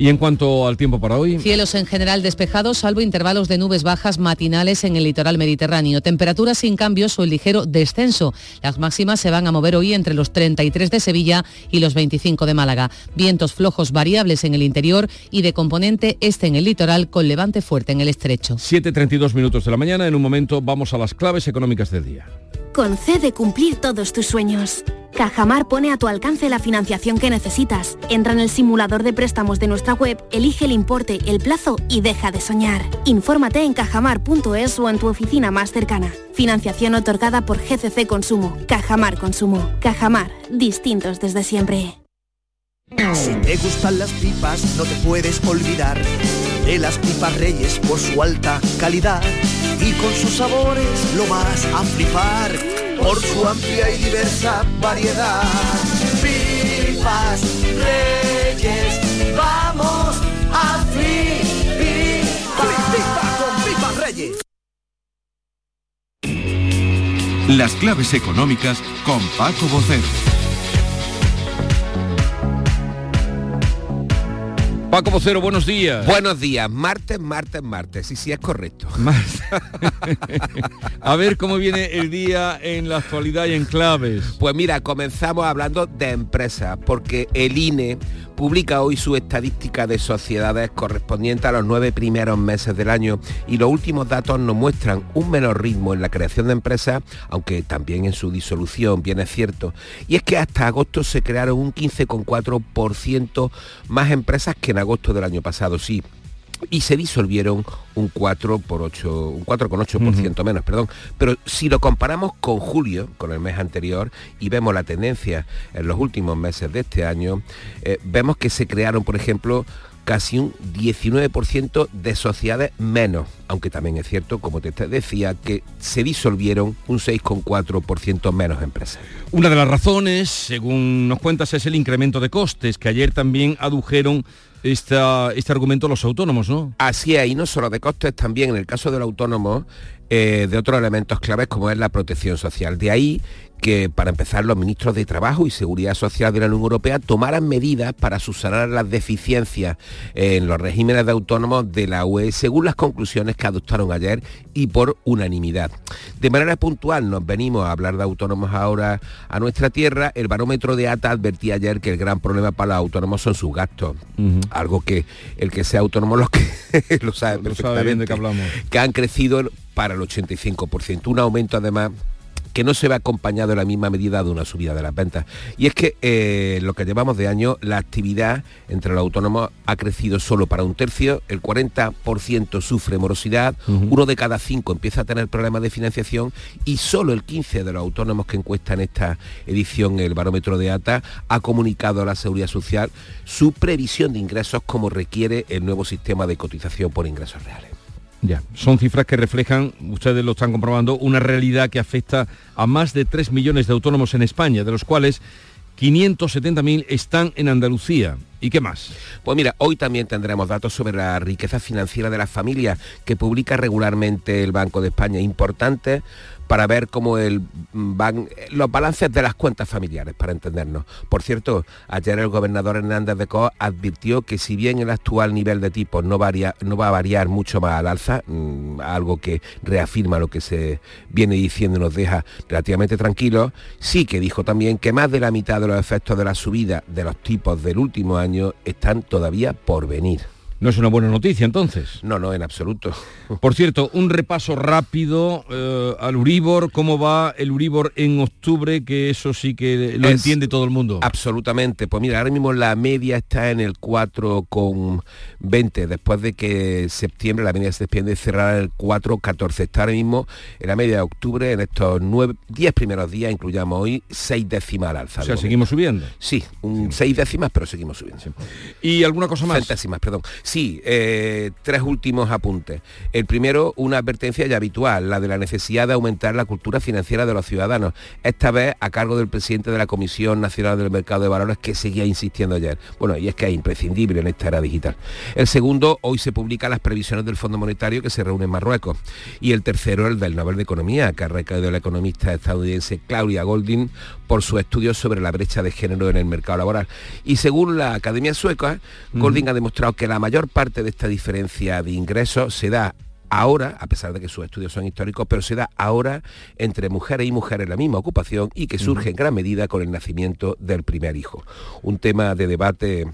Y en cuanto al tiempo para hoy, Cielos en general despejados, salvo intervalos de nubes bajas matinales en el litoral mediterráneo. Temperaturas sin cambios o el ligero descenso. Las máximas se van a mover hoy entre los 33 de Sevilla y los 25 de Málaga. Vientos flojos variables en el interior y de componente este en el litoral con levante fuerte en el estrecho. 7.32 minutos de la mañana. En un momento vamos a las claves económicas del día. Concede cumplir todos tus sueños. Cajamar pone a tu alcance la financiación que necesitas. Entra en el simulador de préstamos de nuestra web, elige el importe, el plazo y deja de soñar. Infórmate en cajamar.es o en tu oficina más cercana. Financiación otorgada por GCC Consumo. Cajamar Consumo. Cajamar. Distintos desde siempre. Si te gustan las pipas, no te puedes olvidar de las pipas Reyes por su alta calidad y con sus sabores lo vas a flipar por su amplia y diversa variedad. Pipas Reyes, vamos a flipar. con pipas Reyes. Las claves económicas con Paco Bocero. Paco Vocero, buenos días. Buenos días, martes, martes, martes, y si es correcto. A ver cómo viene el día en la actualidad y en claves. Pues mira, comenzamos hablando de empresas, porque el INE publica hoy su estadística de sociedades correspondiente a los nueve primeros meses del año y los últimos datos nos muestran un menor ritmo en la creación de empresas, aunque también en su disolución, bien es cierto. Y es que hasta agosto se crearon un 15,4% más empresas que en agosto del año pasado, sí y se disolvieron un 4 por 8, un 4,8% menos, perdón. Pero si lo comparamos con julio, con el mes anterior, y vemos la tendencia en los últimos meses de este año, eh, vemos que se crearon, por ejemplo, casi un 19% de sociedades menos, aunque también es cierto, como te decía, que se disolvieron un 6,4% menos empresas. Una de las razones, según nos cuentas, es el incremento de costes, que ayer también adujeron esta, este argumento los autónomos, ¿no? Así es, y no solo de costes, también en el caso del autónomo, eh, de otros elementos claves como es la protección social. De ahí que, para empezar, los ministros de Trabajo y Seguridad Social de la Unión Europea tomaran medidas para subsanar las deficiencias en los regímenes de autónomos de la UE, según las conclusiones que adoptaron ayer y por unanimidad. De manera puntual nos venimos a hablar de autónomos ahora a nuestra tierra. El barómetro de ATA advertía ayer que el gran problema para los autónomos son sus gastos. Algo que el que sea autónomo los que lo sabe perfectamente. que hablamos. Que han crecido para el 85%. Un aumento además que no se ve acompañado en la misma medida de una subida de las ventas. Y es que eh, lo que llevamos de año, la actividad entre los autónomos ha crecido solo para un tercio, el 40% sufre morosidad, uno de cada cinco empieza a tener problemas de financiación y solo el 15 de los autónomos que encuesta en esta edición el barómetro de ATA ha comunicado a la Seguridad Social su previsión de ingresos como requiere el nuevo sistema de cotización por ingresos reales. Ya, son cifras que reflejan, ustedes lo están comprobando, una realidad que afecta a más de 3 millones de autónomos en España, de los cuales 570.000 están en Andalucía. ¿Y qué más? Pues mira, hoy también tendremos datos sobre la riqueza financiera de las familias que publica regularmente el Banco de España, importantes para ver cómo el, van los balances de las cuentas familiares, para entendernos. Por cierto, ayer el gobernador Hernández de Co advirtió que si bien el actual nivel de tipos no, no va a variar mucho más al alza, mm, algo que reafirma lo que se viene diciendo y nos deja relativamente tranquilos, sí que dijo también que más de la mitad de los efectos de la subida de los tipos del último año están todavía por venir. No es una buena noticia entonces. No, no, en absoluto. Por cierto, un repaso rápido eh, al Uribor, cómo va el Uribor en octubre, que eso sí que lo entiende todo el mundo. Absolutamente. Pues mira, ahora mismo la media está en el 4,20, después de que septiembre la media se despiende cerrar el 4,14. Está ahora mismo en la media de octubre, en estos 9, 10 primeros días, incluyamos hoy, 6 décimas al alza. O sea, seguimos subiendo. Sí, un 6 décimas, pero seguimos subiendo. ¿Y alguna cosa más? décimas, perdón. Sí, eh, tres últimos apuntes. El primero, una advertencia ya habitual, la de la necesidad de aumentar la cultura financiera de los ciudadanos, esta vez a cargo del presidente de la Comisión Nacional del Mercado de Valores que seguía insistiendo ayer. Bueno, y es que es imprescindible en esta era digital. El segundo, hoy se publican las previsiones del Fondo Monetario que se reúne en Marruecos. Y el tercero, el del Nobel de Economía, que ha recaído la economista estadounidense Claudia Golding por su estudio sobre la brecha de género en el mercado laboral. Y según la Academia Sueca, Golding ha demostrado que la mayor parte de esta diferencia de ingresos se da ahora, a pesar de que sus estudios son históricos, pero se da ahora entre mujeres y mujeres en la misma ocupación y que surge en gran medida con el nacimiento del primer hijo. Un tema de debate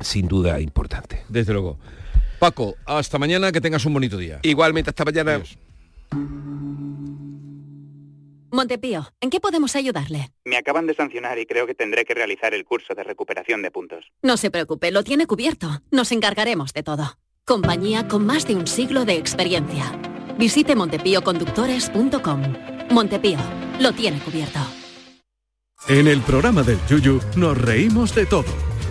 sin duda importante. Desde luego. Paco, hasta mañana, que tengas un bonito día. Igualmente, hasta mañana. Montepío, ¿en qué podemos ayudarle? Me acaban de sancionar y creo que tendré que realizar el curso de recuperación de puntos. No se preocupe, lo tiene cubierto. Nos encargaremos de todo. Compañía con más de un siglo de experiencia. Visite montepíoconductores.com. Montepío, lo tiene cubierto. En el programa del Yuyu nos reímos de todo.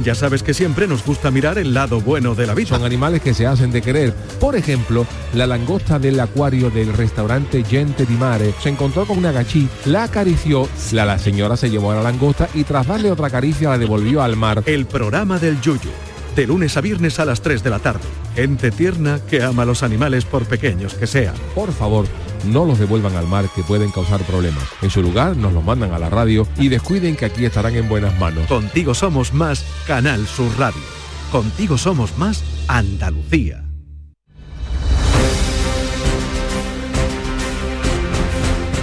Ya sabes que siempre nos gusta mirar el lado bueno de la vida. Son animales que se hacen de querer. Por ejemplo, la langosta del acuario del restaurante Gente di Mare se encontró con una gachí, la acarició, la, la señora se llevó a la langosta y tras darle otra caricia la devolvió al mar. El programa del Yuyu. De lunes a viernes a las 3 de la tarde. Gente tierna que ama a los animales por pequeños que sean. Por favor, no los devuelvan al mar que pueden causar problemas. En su lugar nos los mandan a la radio y descuiden que aquí estarán en buenas manos. Contigo somos más Canal Sur Radio. Contigo somos más Andalucía.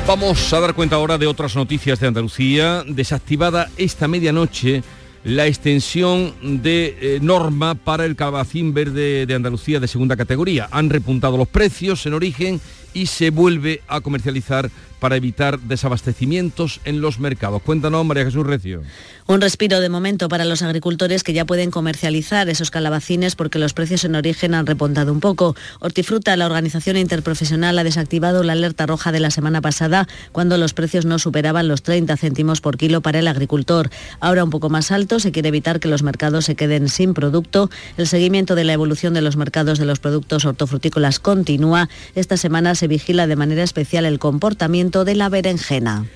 Vamos a dar cuenta ahora de otras noticias de Andalucía. Desactivada esta medianoche la extensión de eh, norma para el calabacín verde de Andalucía de segunda categoría. Han repuntado los precios en origen y se vuelve a comercializar para evitar desabastecimientos en los mercados. Cuéntanos, María Jesús Recio. Un respiro de momento para los agricultores que ya pueden comercializar esos calabacines porque los precios en origen han repuntado un poco. Hortifruta, la organización interprofesional, ha desactivado la alerta roja de la semana pasada cuando los precios no superaban los 30 céntimos por kilo para el agricultor. Ahora un poco más alto, se quiere evitar que los mercados se queden sin producto. El seguimiento de la evolución de los mercados de los productos hortofrutícolas continúa. Esta semana se vigila de manera especial el comportamiento de la berenjena.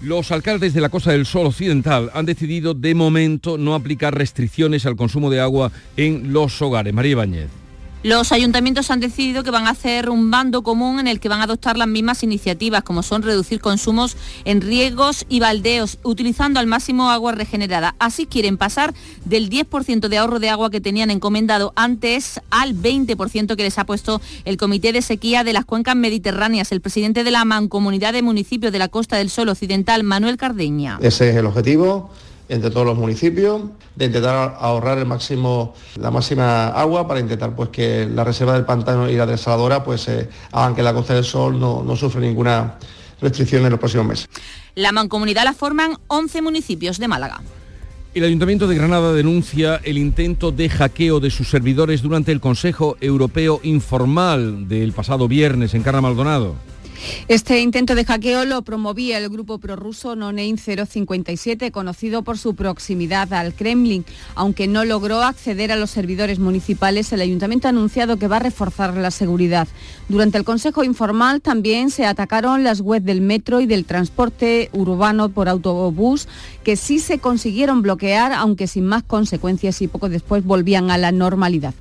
Los alcaldes de la Costa del Sol Occidental han decidido de momento no aplicar restricciones al consumo de agua en los hogares. María Ibáñez. Los ayuntamientos han decidido que van a hacer un bando común en el que van a adoptar las mismas iniciativas, como son reducir consumos en riegos y baldeos, utilizando al máximo agua regenerada. Así quieren pasar del 10% de ahorro de agua que tenían encomendado antes al 20% que les ha puesto el Comité de Sequía de las Cuencas Mediterráneas. El presidente de la Mancomunidad de Municipios de la Costa del Sol Occidental, Manuel Cardeña. Ese es el objetivo entre todos los municipios, de intentar ahorrar el máximo, la máxima agua para intentar pues que la reserva del pantano y la desaladora pues eh, hagan que la Costa del Sol no, no sufra ninguna restricción en los próximos meses. La mancomunidad la forman 11 municipios de Málaga. El Ayuntamiento de Granada denuncia el intento de hackeo de sus servidores durante el Consejo Europeo Informal del pasado viernes en Carra Maldonado. Este intento de hackeo lo promovía el grupo prorruso Nonein 057, conocido por su proximidad al Kremlin. Aunque no logró acceder a los servidores municipales, el ayuntamiento ha anunciado que va a reforzar la seguridad. Durante el Consejo Informal también se atacaron las webs del metro y del transporte urbano por autobús, que sí se consiguieron bloquear, aunque sin más consecuencias y poco después volvían a la normalidad.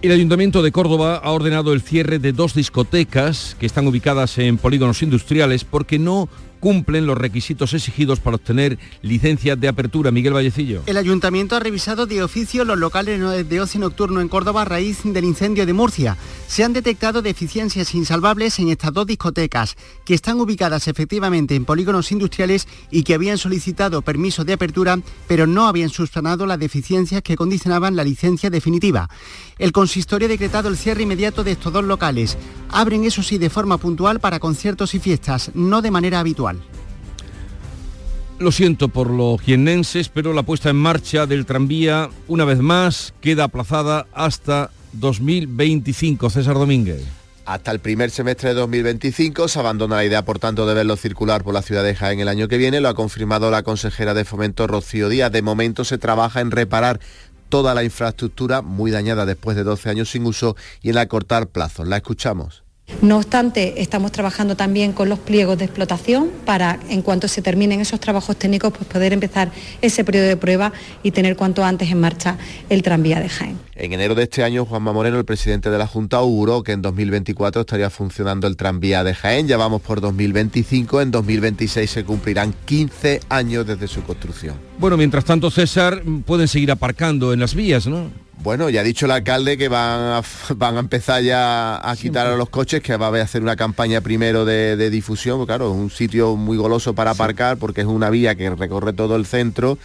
El Ayuntamiento de Córdoba ha ordenado el cierre de dos discotecas que están ubicadas en polígonos industriales porque no cumplen los requisitos exigidos para obtener licencias de apertura. Miguel Vallecillo. El ayuntamiento ha revisado de oficio los locales de ocio nocturno en Córdoba a raíz del incendio de Murcia. Se han detectado deficiencias insalvables en estas dos discotecas, que están ubicadas efectivamente en polígonos industriales y que habían solicitado permiso de apertura, pero no habían subsanado las deficiencias que condicionaban la licencia definitiva. El consistorio ha decretado el cierre inmediato de estos dos locales. Abren, eso sí, de forma puntual para conciertos y fiestas, no de manera habitual. Lo siento por los jiennenses, pero la puesta en marcha del tranvía, una vez más, queda aplazada hasta 2025. César Domínguez. Hasta el primer semestre de 2025 se abandona la idea, por tanto, de verlo circular por la ciudad de Jaén el año que viene. Lo ha confirmado la consejera de Fomento, Rocío Díaz. De momento se trabaja en reparar toda la infraestructura muy dañada después de 12 años sin uso y en acortar plazos. La escuchamos. No obstante, estamos trabajando también con los pliegos de explotación para, en cuanto se terminen esos trabajos técnicos, pues poder empezar ese periodo de prueba y tener cuanto antes en marcha el tranvía de Jaén. En enero de este año, Juanma Moreno, el presidente de la Junta, auguró que en 2024 estaría funcionando el tranvía de Jaén. Ya vamos por 2025, en 2026 se cumplirán 15 años desde su construcción. Bueno, mientras tanto, César, pueden seguir aparcando en las vías, ¿no? Bueno, ya ha dicho el alcalde que van a, van a empezar ya a quitar a los coches, que va a hacer una campaña primero de, difusión, claro, es un sitio muy goloso para aparcar porque es una vía que recorre todo el centro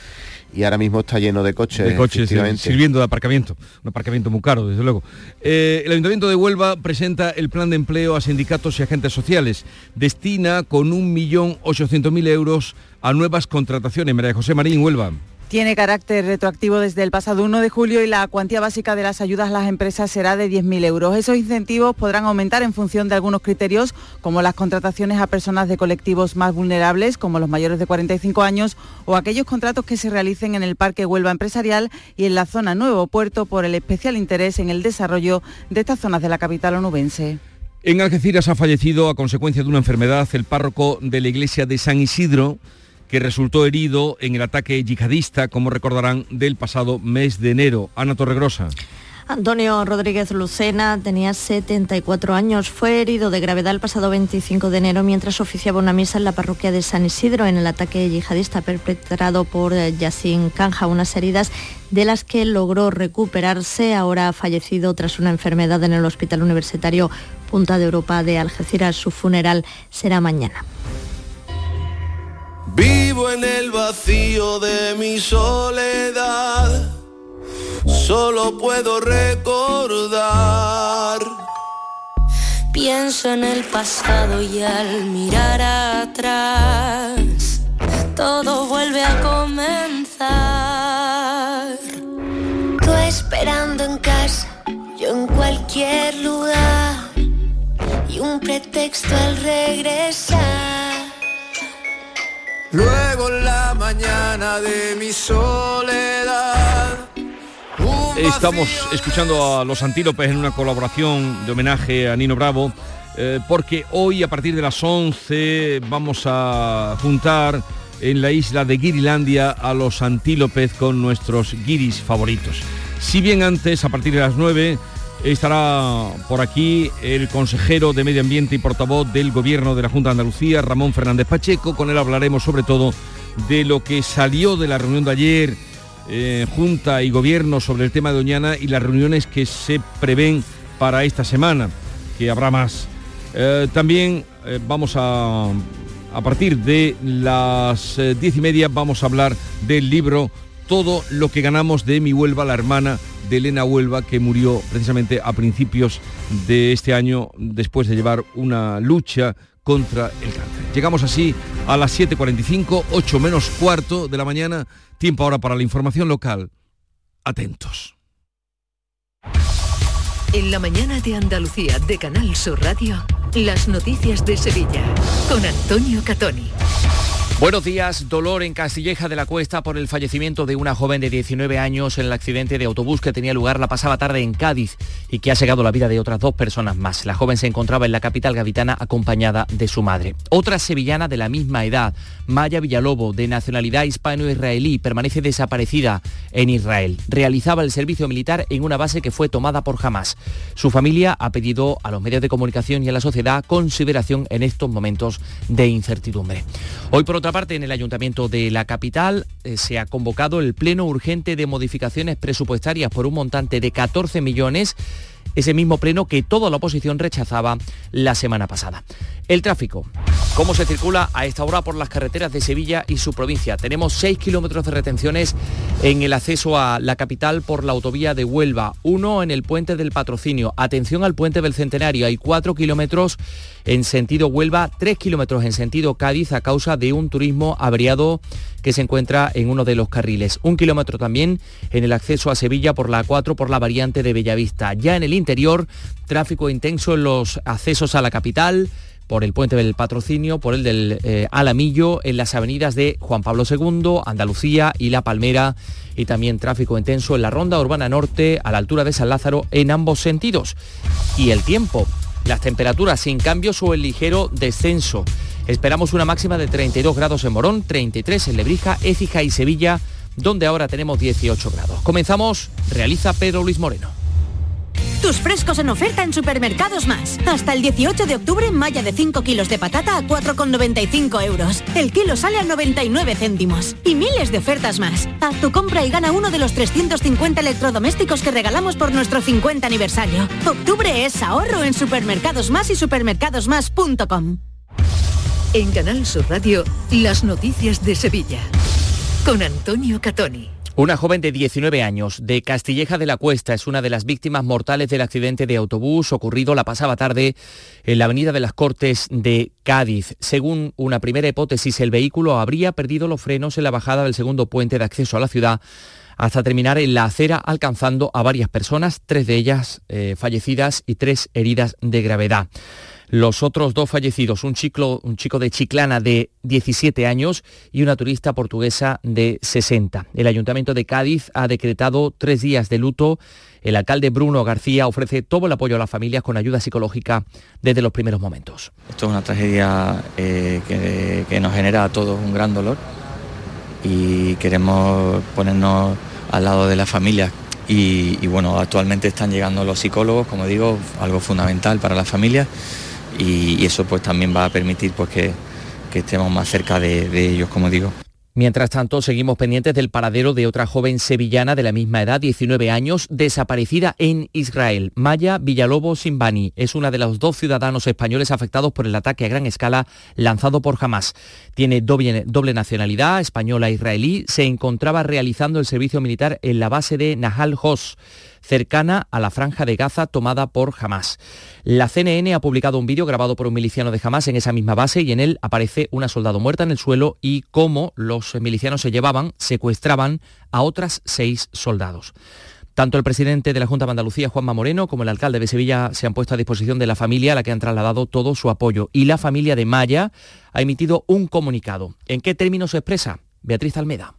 y ahora mismo está lleno de coches. De coches sirviendo de aparcamiento, un aparcamiento muy caro, desde luego. Eh, el Ayuntamiento de Huelva presenta el plan de empleo a sindicatos y agentes sociales. Destina con 1.800.000 euros a nuevas contrataciones. María José Marín, Huelva. Tiene carácter retroactivo desde el pasado 1 de julio y la cuantía básica de las ayudas a las empresas será de 10.000 euros. Esos incentivos podrán aumentar en función de algunos criterios, como las contrataciones a personas de colectivos más vulnerables, como los mayores de 45 años, o aquellos contratos que se realicen en el Parque Huelva Empresarial y en la zona Nuevo Puerto por el especial interés en el desarrollo de estas zonas de la capital onubense. En Algeciras ha fallecido a consecuencia de una enfermedad el párroco de la iglesia de San Isidro, que resultó herido en el ataque yihadista, como recordarán, del pasado mes de enero. Ana Torregrosa. Antonio Rodríguez Lucena tenía 74 años. Fue herido de gravedad el pasado 25 de enero mientras oficiaba una misa en la parroquia de San Isidro en el ataque yihadista perpetrado por Yassin Kanja. Unas heridas de las que logró recuperarse. Ahora ha fallecido tras una enfermedad en el Hospital Universitario Punta de Europa de Algeciras. Su funeral será mañana. Vivo en el vacío de mi soledad, solo puedo recordar. Pienso en el pasado y al mirar atrás, todo vuelve a comenzar. Tú esperando en casa, yo en cualquier lugar, y un pretexto al regresar. Luego en la mañana de mi soledad. Estamos escuchando a Los Antílopes en una colaboración de homenaje a Nino Bravo, eh, porque hoy a partir de las 11 vamos a juntar en la isla de Guirilandia a los antílopes con nuestros guiris favoritos. Si bien antes, a partir de las 9, estará por aquí el consejero de Medio Ambiente y portavoz del Gobierno de la Junta de Andalucía, Ramón Fernández Pacheco. Con él hablaremos sobre todo de lo que salió de la reunión de ayer, eh, Junta y Gobierno sobre el tema de Doñana y las reuniones que se prevén para esta semana, que habrá más. Eh, también eh, vamos a, a partir de las diez y media, vamos a hablar del libro Todo lo que ganamos de mi Huelva, la hermana de Elena Huelva, que murió precisamente a principios de este año después de llevar una lucha contra el cáncer. Llegamos así a las 7.45, 8 menos cuarto de la mañana, tiempo ahora para la información local. Atentos. En la mañana de Andalucía de Canal Sur Radio, las noticias de Sevilla con Antonio Catoni. Buenos días. Dolor en Castilleja de la Cuesta por el fallecimiento de una joven de 19 años en el accidente de autobús que tenía lugar la pasada tarde en Cádiz y que ha segado la vida de otras dos personas más. La joven se encontraba en la capital gaditana acompañada de su madre. Otra sevillana de la misma edad, Maya Villalobo, de nacionalidad hispano-israelí, permanece desaparecida en Israel. Realizaba el servicio militar en una base que fue tomada por Hamas. Su familia ha pedido a los medios de comunicación y a la sociedad consideración en estos momentos de incertidumbre. Hoy, por otra parte, en el Ayuntamiento de la capital eh, se ha convocado el pleno urgente de modificaciones presupuestarias por un montante de 14 millones ese mismo pleno que toda la oposición rechazaba la semana pasada. El tráfico. ¿Cómo se circula a esta hora por las carreteras de Sevilla y su provincia? Tenemos 6 kilómetros de retenciones en el acceso a la capital por la autovía de Huelva, uno en el puente del patrocinio. Atención al puente del Centenario, hay 4 kilómetros en sentido Huelva, 3 kilómetros en sentido Cádiz a causa de un turismo averiado que se encuentra en uno de los carriles. Un kilómetro también en el acceso a Sevilla por la 4 por la variante de Bellavista. Ya en el interior, tráfico intenso en los accesos a la capital por el puente del patrocinio, por el del eh, Alamillo, en las avenidas de Juan Pablo II, Andalucía y La Palmera, y también tráfico intenso en la ronda urbana norte, a la altura de San Lázaro, en ambos sentidos. Y el tiempo, las temperaturas sin cambios o en ligero descenso. Esperamos una máxima de 32 grados en Morón, 33 en Lebrija, Écija y Sevilla, donde ahora tenemos 18 grados. Comenzamos, realiza Pedro Luis Moreno. Tus frescos en oferta en Supermercados Más. Hasta el 18 de octubre, malla de 5 kilos de patata a 4,95 euros. El kilo sale a 99 céntimos. Y miles de ofertas más. Haz tu compra y gana uno de los 350 electrodomésticos que regalamos por nuestro 50 aniversario. Octubre es ahorro en Supermercados Más y supermercadosmás.com. En Canal Sur Radio, las noticias de Sevilla con Antonio Catoni. Una joven de 19 años de Castilleja de la Cuesta es una de las víctimas mortales del accidente de autobús ocurrido la pasada tarde en la Avenida de las Cortes de Cádiz. Según una primera hipótesis, el vehículo habría perdido los frenos en la bajada del segundo puente de acceso a la ciudad hasta terminar en la acera alcanzando a varias personas, tres de ellas eh, fallecidas y tres heridas de gravedad. Los otros dos fallecidos, un chico, un chico de Chiclana de 17 años y una turista portuguesa de 60. El Ayuntamiento de Cádiz ha decretado tres días de luto. El alcalde Bruno García ofrece todo el apoyo a las familias con ayuda psicológica desde los primeros momentos. Esto es una tragedia eh, que, que nos genera a todos un gran dolor y queremos ponernos al lado de las familias y, y, bueno, actualmente están llegando los psicólogos, como digo, algo fundamental para las familias y, eso pues también va a permitir pues que, estemos más cerca de, ellos, como digo. Mientras tanto, seguimos pendientes del paradero de otra joven sevillana de la misma edad, 19 años, desaparecida en Israel. Maya Villalobos Simbani es una de los dos ciudadanos españoles afectados por el ataque a gran escala lanzado por Hamas. Tiene doble, doble nacionalidad, española e israelí. Se encontraba realizando el servicio militar en la base de Nahal Hos cercana a la franja de Gaza tomada por Hamas. La CNN ha publicado un vídeo grabado por un miliciano de Hamas en esa misma base y en él aparece una soldado muerta en el suelo y cómo los milicianos se llevaban, secuestraban a otras seis soldados. Tanto el presidente de la Junta de Andalucía, Juanma Moreno, como el alcalde de Sevilla se han puesto a disposición de la familia a la que han trasladado todo su apoyo. Y la familia de Maya ha emitido un comunicado. ¿En qué términos se expresa? Beatriz Almeda.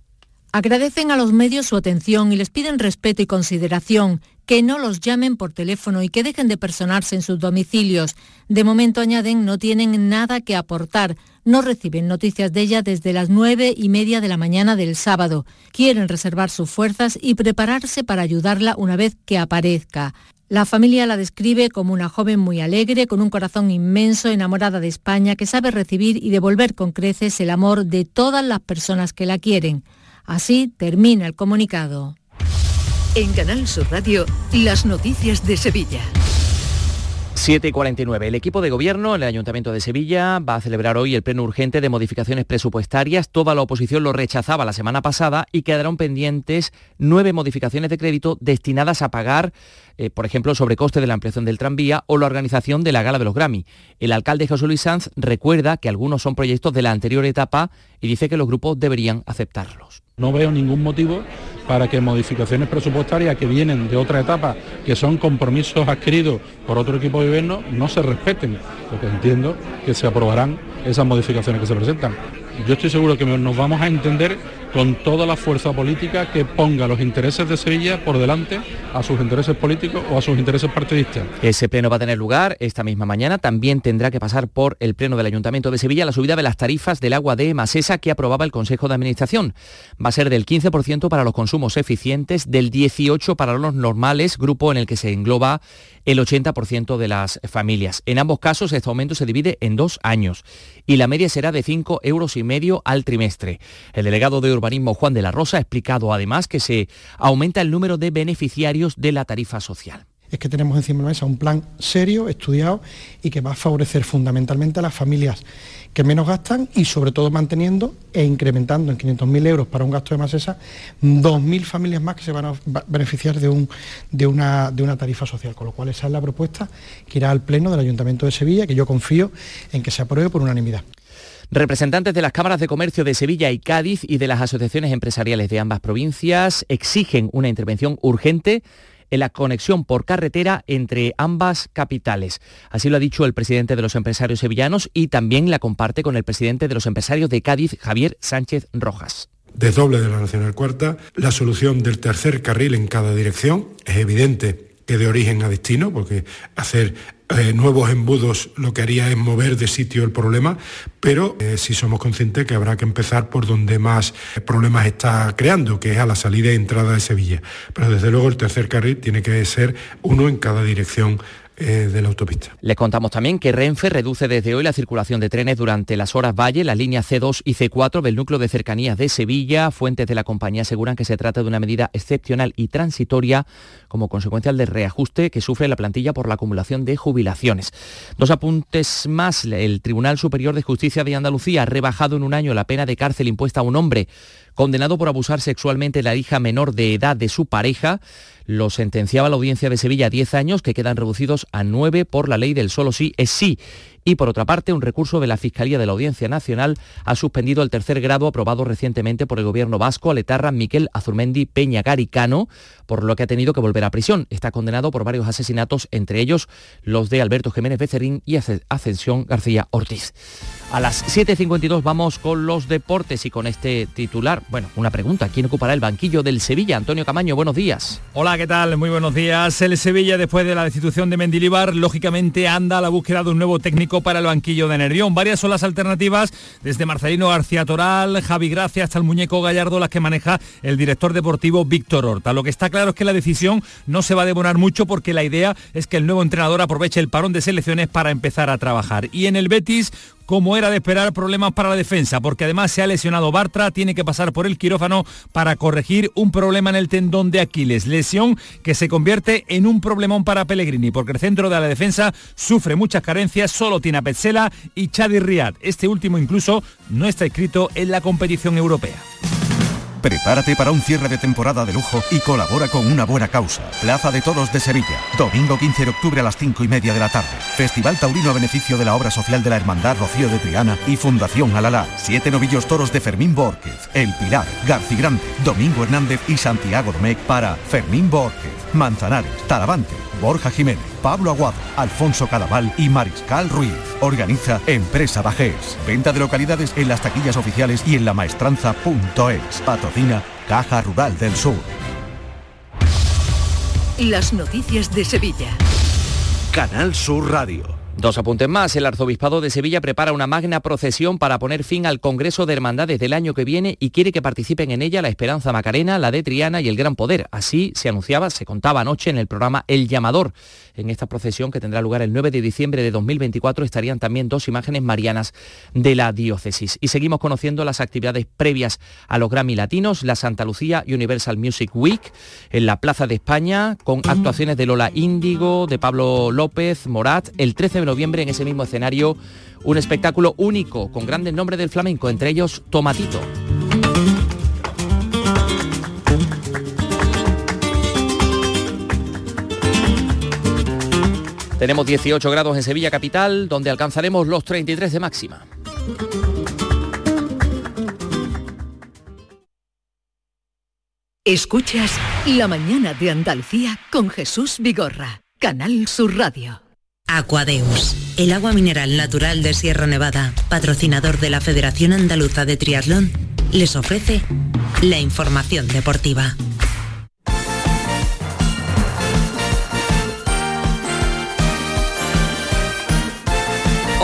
Agradecen a los medios su atención y les piden respeto y consideración, que no los llamen por teléfono y que dejen de personarse en sus domicilios. De momento, añaden, no tienen nada que aportar. No reciben noticias de ella desde las nueve y media de la mañana del sábado. Quieren reservar sus fuerzas y prepararse para ayudarla una vez que aparezca. La familia la describe como una joven muy alegre, con un corazón inmenso, enamorada de España, que sabe recibir y devolver con creces el amor de todas las personas que la quieren. Así termina el comunicado. En Canal Sur Radio, las noticias de Sevilla. 7 y 49. El equipo de gobierno en el Ayuntamiento de Sevilla va a celebrar hoy el pleno urgente de modificaciones presupuestarias. Toda la oposición lo rechazaba la semana pasada y quedaron pendientes nueve modificaciones de crédito destinadas a pagar, eh, por ejemplo, el sobrecoste de la ampliación del tranvía o la organización de la gala de los Grammy. El alcalde José Luis Sanz recuerda que algunos son proyectos de la anterior etapa y dice que los grupos deberían aceptarlos. No veo ningún motivo para que modificaciones presupuestarias que vienen de otra etapa, que son compromisos adquiridos por otro equipo de gobierno, no se respeten, porque entiendo que se aprobarán esas modificaciones que se presentan. Yo estoy seguro que nos vamos a entender con toda la fuerza política que ponga los intereses de Sevilla por delante a sus intereses políticos o a sus intereses partidistas. Ese pleno va a tener lugar esta misma mañana. También tendrá que pasar por el pleno del Ayuntamiento de Sevilla la subida de las tarifas del agua de Masesa que aprobaba el Consejo de Administración. Va a ser del 15% para los consumos eficientes, del 18% para los normales, grupo en el que se engloba el 80% de las familias. En ambos casos este aumento se divide en dos años y la media será de 5 euros y medio al trimestre. El delegado de Urbanismo Juan de la Rosa ha explicado además que se aumenta el número de beneficiarios de la tarifa social es que tenemos encima de la mesa un plan serio, estudiado y que va a favorecer fundamentalmente a las familias que menos gastan y sobre todo manteniendo e incrementando en 500.000 euros para un gasto de más esa 2.000 familias más que se van a beneficiar de, un, de, una, de una tarifa social, con lo cual esa es la propuesta que irá al Pleno del Ayuntamiento de Sevilla, que yo confío en que se apruebe por unanimidad. Representantes de las cámaras de comercio de Sevilla y Cádiz y de las asociaciones empresariales de ambas provincias exigen una intervención urgente en la conexión por carretera entre ambas capitales. Así lo ha dicho el presidente de los empresarios sevillanos y también la comparte con el presidente de los empresarios de Cádiz, Javier Sánchez Rojas desdoble de la Nacional Cuarta, la solución del tercer carril en cada dirección, es evidente que de origen a destino, porque hacer eh, nuevos embudos lo que haría es mover de sitio el problema, pero eh, sí somos conscientes que habrá que empezar por donde más problemas está creando, que es a la salida y entrada de Sevilla. Pero desde luego el tercer carril tiene que ser uno en cada dirección eh, de la autopista. Les contamos también que Renfe reduce desde hoy la circulación de trenes durante las horas valle, las líneas C2 y C4 del núcleo de cercanías de Sevilla. Fuentes de la compañía aseguran que se trata de una medida excepcional y transitoria como consecuencia del reajuste que sufre la plantilla por la acumulación de jubilaciones. Dos apuntes más. El Tribunal Superior de Justicia de Andalucía ha rebajado en un año la pena de cárcel impuesta a un hombre condenado por abusar sexualmente de la hija menor de edad de su pareja. Lo sentenciaba la audiencia de Sevilla a 10 años, que quedan reducidos a 9 por la ley del solo sí es sí. Y por otra parte, un recurso de la Fiscalía de la Audiencia Nacional ha suspendido el tercer grado aprobado recientemente por el gobierno vasco a Letarra Miquel Azurmendi Peña Garicano, por lo que ha tenido que volver a prisión. Está condenado por varios asesinatos, entre ellos los de Alberto Jiménez Becerrín y Ascensión García Ortiz. A las 7.52 vamos con los deportes y con este titular. Bueno, una pregunta. ¿Quién ocupará el banquillo del Sevilla? Antonio Camaño, buenos días. Hola, ¿qué tal? Muy buenos días. El Sevilla, después de la destitución de Mendilibar, lógicamente anda a la búsqueda de un nuevo técnico para el banquillo de Nervión. Varias son las alternativas, desde Marcelino García Toral, Javi Gracia hasta el muñeco Gallardo, las que maneja el director deportivo Víctor Horta. Lo que está claro es que la decisión no se va a demorar mucho porque la idea es que el nuevo entrenador aproveche el parón de selecciones para empezar a trabajar. Y en el Betis, como era de esperar, problemas para la defensa, porque además se ha lesionado Bartra, tiene que pasar por el quirófano para corregir un problema en el tendón de Aquiles, lesión que se convierte en un problemón para Pellegrini, porque el centro de la defensa sufre muchas carencias, solo tiene a Petzela y Chadi Riad. Este último incluso no está inscrito en la competición europea. Prepárate para un cierre de temporada de lujo y colabora con una buena causa. Plaza de Toros de Sevilla. Domingo 15 de octubre a las 5 y media de la tarde. Festival Taurino a beneficio de la obra social de la Hermandad Rocío de Triana y Fundación Alalá. Siete novillos toros de Fermín Borquez, El Pilar, Grande, Domingo Hernández y Santiago Domecq para Fermín Borquez, Manzanares, Talavante, Borja Jiménez, Pablo Aguado, Alfonso Cadaval y Mariscal Ruiz. Organiza Empresa Bajés. Venta de localidades en las taquillas oficiales y en lamaestranza.es. Patrocina Caja Rural del Sur. Las noticias de Sevilla. Canal Sur Radio. Dos apuntes más. El Arzobispado de Sevilla prepara una magna procesión para poner fin al Congreso de Hermandades del año que viene y quiere que participen en ella la Esperanza Macarena, la de Triana y el Gran Poder. Así se anunciaba, se contaba anoche en el programa El Llamador. En esta procesión que tendrá lugar el 9 de diciembre de 2024 estarían también dos imágenes marianas de la diócesis. Y seguimos conociendo las actividades previas a los Grammy Latinos, la Santa Lucía Universal Music Week en la Plaza de España con actuaciones de Lola Índigo, de Pablo López, Morat, el 13 de noviembre en ese mismo escenario un espectáculo único con grandes nombres del flamenco, entre ellos Tomatito. Tenemos 18 grados en Sevilla capital, donde alcanzaremos los 33 de máxima. Escuchas La mañana de Andalucía con Jesús Vigorra, Canal Sur Radio. Aquadeus, el agua mineral natural de Sierra Nevada, patrocinador de la Federación Andaluza de Triatlón, les ofrece la información deportiva.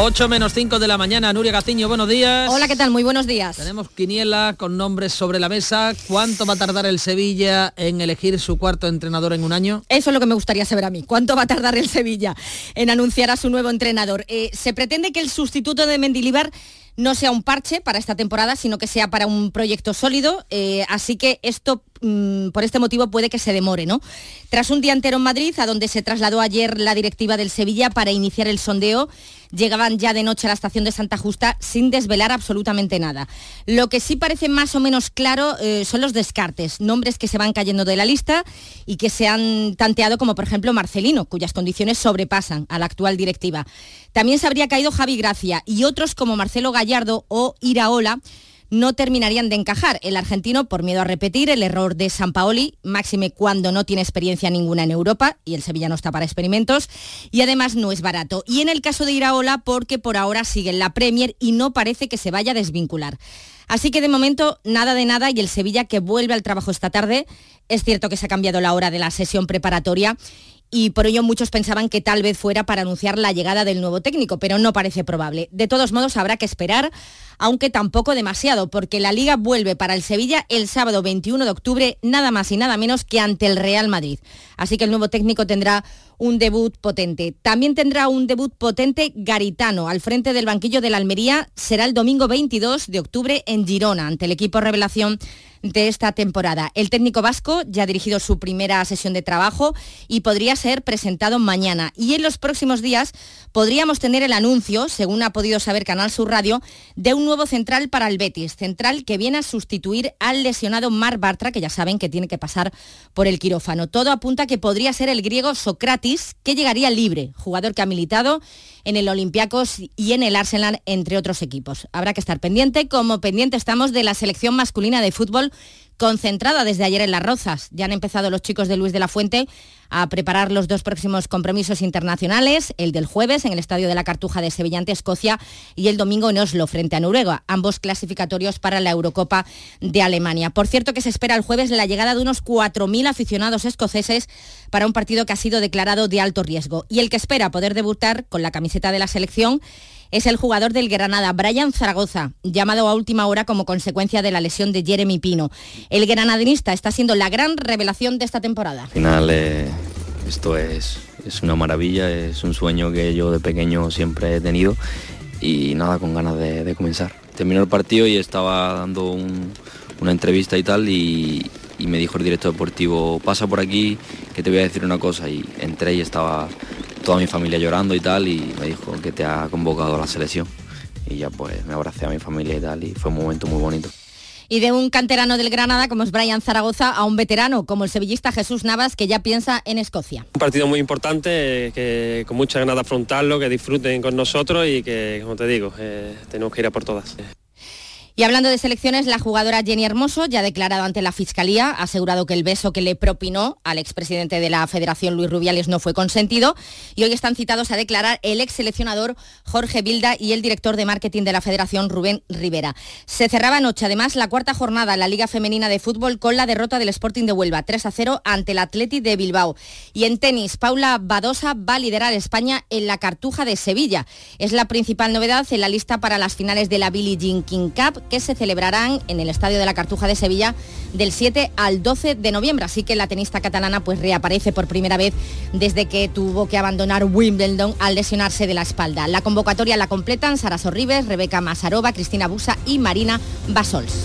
8 menos 5 de la mañana, Nuria Gaciño, buenos días. Hola, ¿qué tal? Muy buenos días. Tenemos quiniela con nombres sobre la mesa. ¿Cuánto va a tardar el Sevilla en elegir su cuarto entrenador en un año? Eso es lo que me gustaría saber a mí. ¿Cuánto va a tardar el Sevilla en anunciar a su nuevo entrenador? Eh, se pretende que el sustituto de Mendilibar no sea un parche para esta temporada, sino que sea para un proyecto sólido. Eh, así que esto por este motivo puede que se demore, ¿no? Tras un día entero en Madrid, a donde se trasladó ayer la directiva del Sevilla para iniciar el sondeo, llegaban ya de noche a la estación de Santa Justa sin desvelar absolutamente nada. Lo que sí parece más o menos claro eh, son los descartes, nombres que se van cayendo de la lista y que se han tanteado como por ejemplo Marcelino, cuyas condiciones sobrepasan a la actual directiva. También se habría caído Javi Gracia y otros como Marcelo Gallardo o Iraola no terminarían de encajar. El argentino, por miedo a repetir el error de San Paoli, máxime cuando no tiene experiencia ninguna en Europa, y el Sevilla no está para experimentos, y además no es barato. Y en el caso de Iraola, porque por ahora sigue en la Premier y no parece que se vaya a desvincular. Así que de momento nada de nada y el Sevilla que vuelve al trabajo esta tarde. Es cierto que se ha cambiado la hora de la sesión preparatoria y por ello muchos pensaban que tal vez fuera para anunciar la llegada del nuevo técnico, pero no parece probable. De todos modos, habrá que esperar, aunque tampoco demasiado, porque la liga vuelve para el Sevilla el sábado 21 de octubre, nada más y nada menos que ante el Real Madrid. Así que el nuevo técnico tendrá un debut potente. También tendrá un debut potente Garitano al frente del banquillo de la Almería. Será el domingo 22 de octubre en Girona, ante el equipo Revelación de esta temporada. El técnico vasco ya ha dirigido su primera sesión de trabajo y podría ser presentado mañana. Y en los próximos días podríamos tener el anuncio, según ha podido saber Canal Sur Radio, de un nuevo central para el Betis, central que viene a sustituir al lesionado Mar Bartra, que ya saben que tiene que pasar por el quirófano. Todo apunta que podría ser el griego Que llegaría libre, jugador que ha militado en el Olympiacos y en el Arsenal, entre otros equipos. Habrá que estar pendiente, como pendiente estamos de la selección masculina de fútbol concentrada desde ayer en Las Rozas. Ya han empezado los chicos de Luis de la Fuente a preparar los dos próximos compromisos internacionales, el del jueves en el Estadio de la Cartuja de Sevilla ante Escocia y el domingo en Oslo frente a Noruega, ambos clasificatorios para la Eurocopa de Alemania. Por cierto que se espera el jueves la llegada de unos 4.000 aficionados escoceses para un partido que ha sido declarado de alto riesgo y el que espera poder debutar con la camiseta de la selección es el jugador del Granada, Brian Zaragoza, llamado a última hora como consecuencia de la lesión de Jeremy Pino. El granadinista está siendo la gran revelación de esta temporada. Al final eh, esto es, es una maravilla, es un sueño que yo de pequeño siempre he tenido y nada, con ganas de, comenzar. Terminó el partido y estaba dando una entrevista y tal y, y me dijo el director deportivo, pasa por aquí que te voy a decir una cosa y entré y estaba toda mi familia llorando y tal y me dijo que te ha convocado a la selección y ya pues me abracé a mi familia y tal y fue un momento muy bonito y de un canterano del Granada como es Brian Zaragoza a un veterano como el sevillista Jesús Navas que ya piensa en Escocia. Un partido muy importante, que con mucha ganas de afrontarlo, que disfruten con nosotros y que, como te digo, eh, tenemos que ir a por todas. Y hablando de selecciones, la jugadora Jenny Hermoso ya ha declarado ante la Fiscalía, ha asegurado que el beso que le propinó al expresidente de la Federación Luis Rubiales no fue consentido y hoy están citados a declarar el ex seleccionador Jorge Bilda y el director de marketing de la Federación Rubén Rivera. Se cerraba anoche además la cuarta jornada en la Liga Femenina de Fútbol con la derrota del Sporting de Huelva 3 a 0 ante el Atleti de Bilbao. Y en tenis, Paula Badosa va a liderar España en la Cartuja de Sevilla. Es la principal novedad en la lista para las finales de la Billie Jean King Cup que se celebrarán en el Estadio de la Cartuja de Sevilla del 7 al 12 de noviembre. Así que la tenista catalana pues reaparece por primera vez desde que tuvo que abandonar Wimbledon al lesionarse de la espalda. La convocatoria la completan Sara Sorribes, Rebeca Masarova, Cristina Busa y Marina Basols.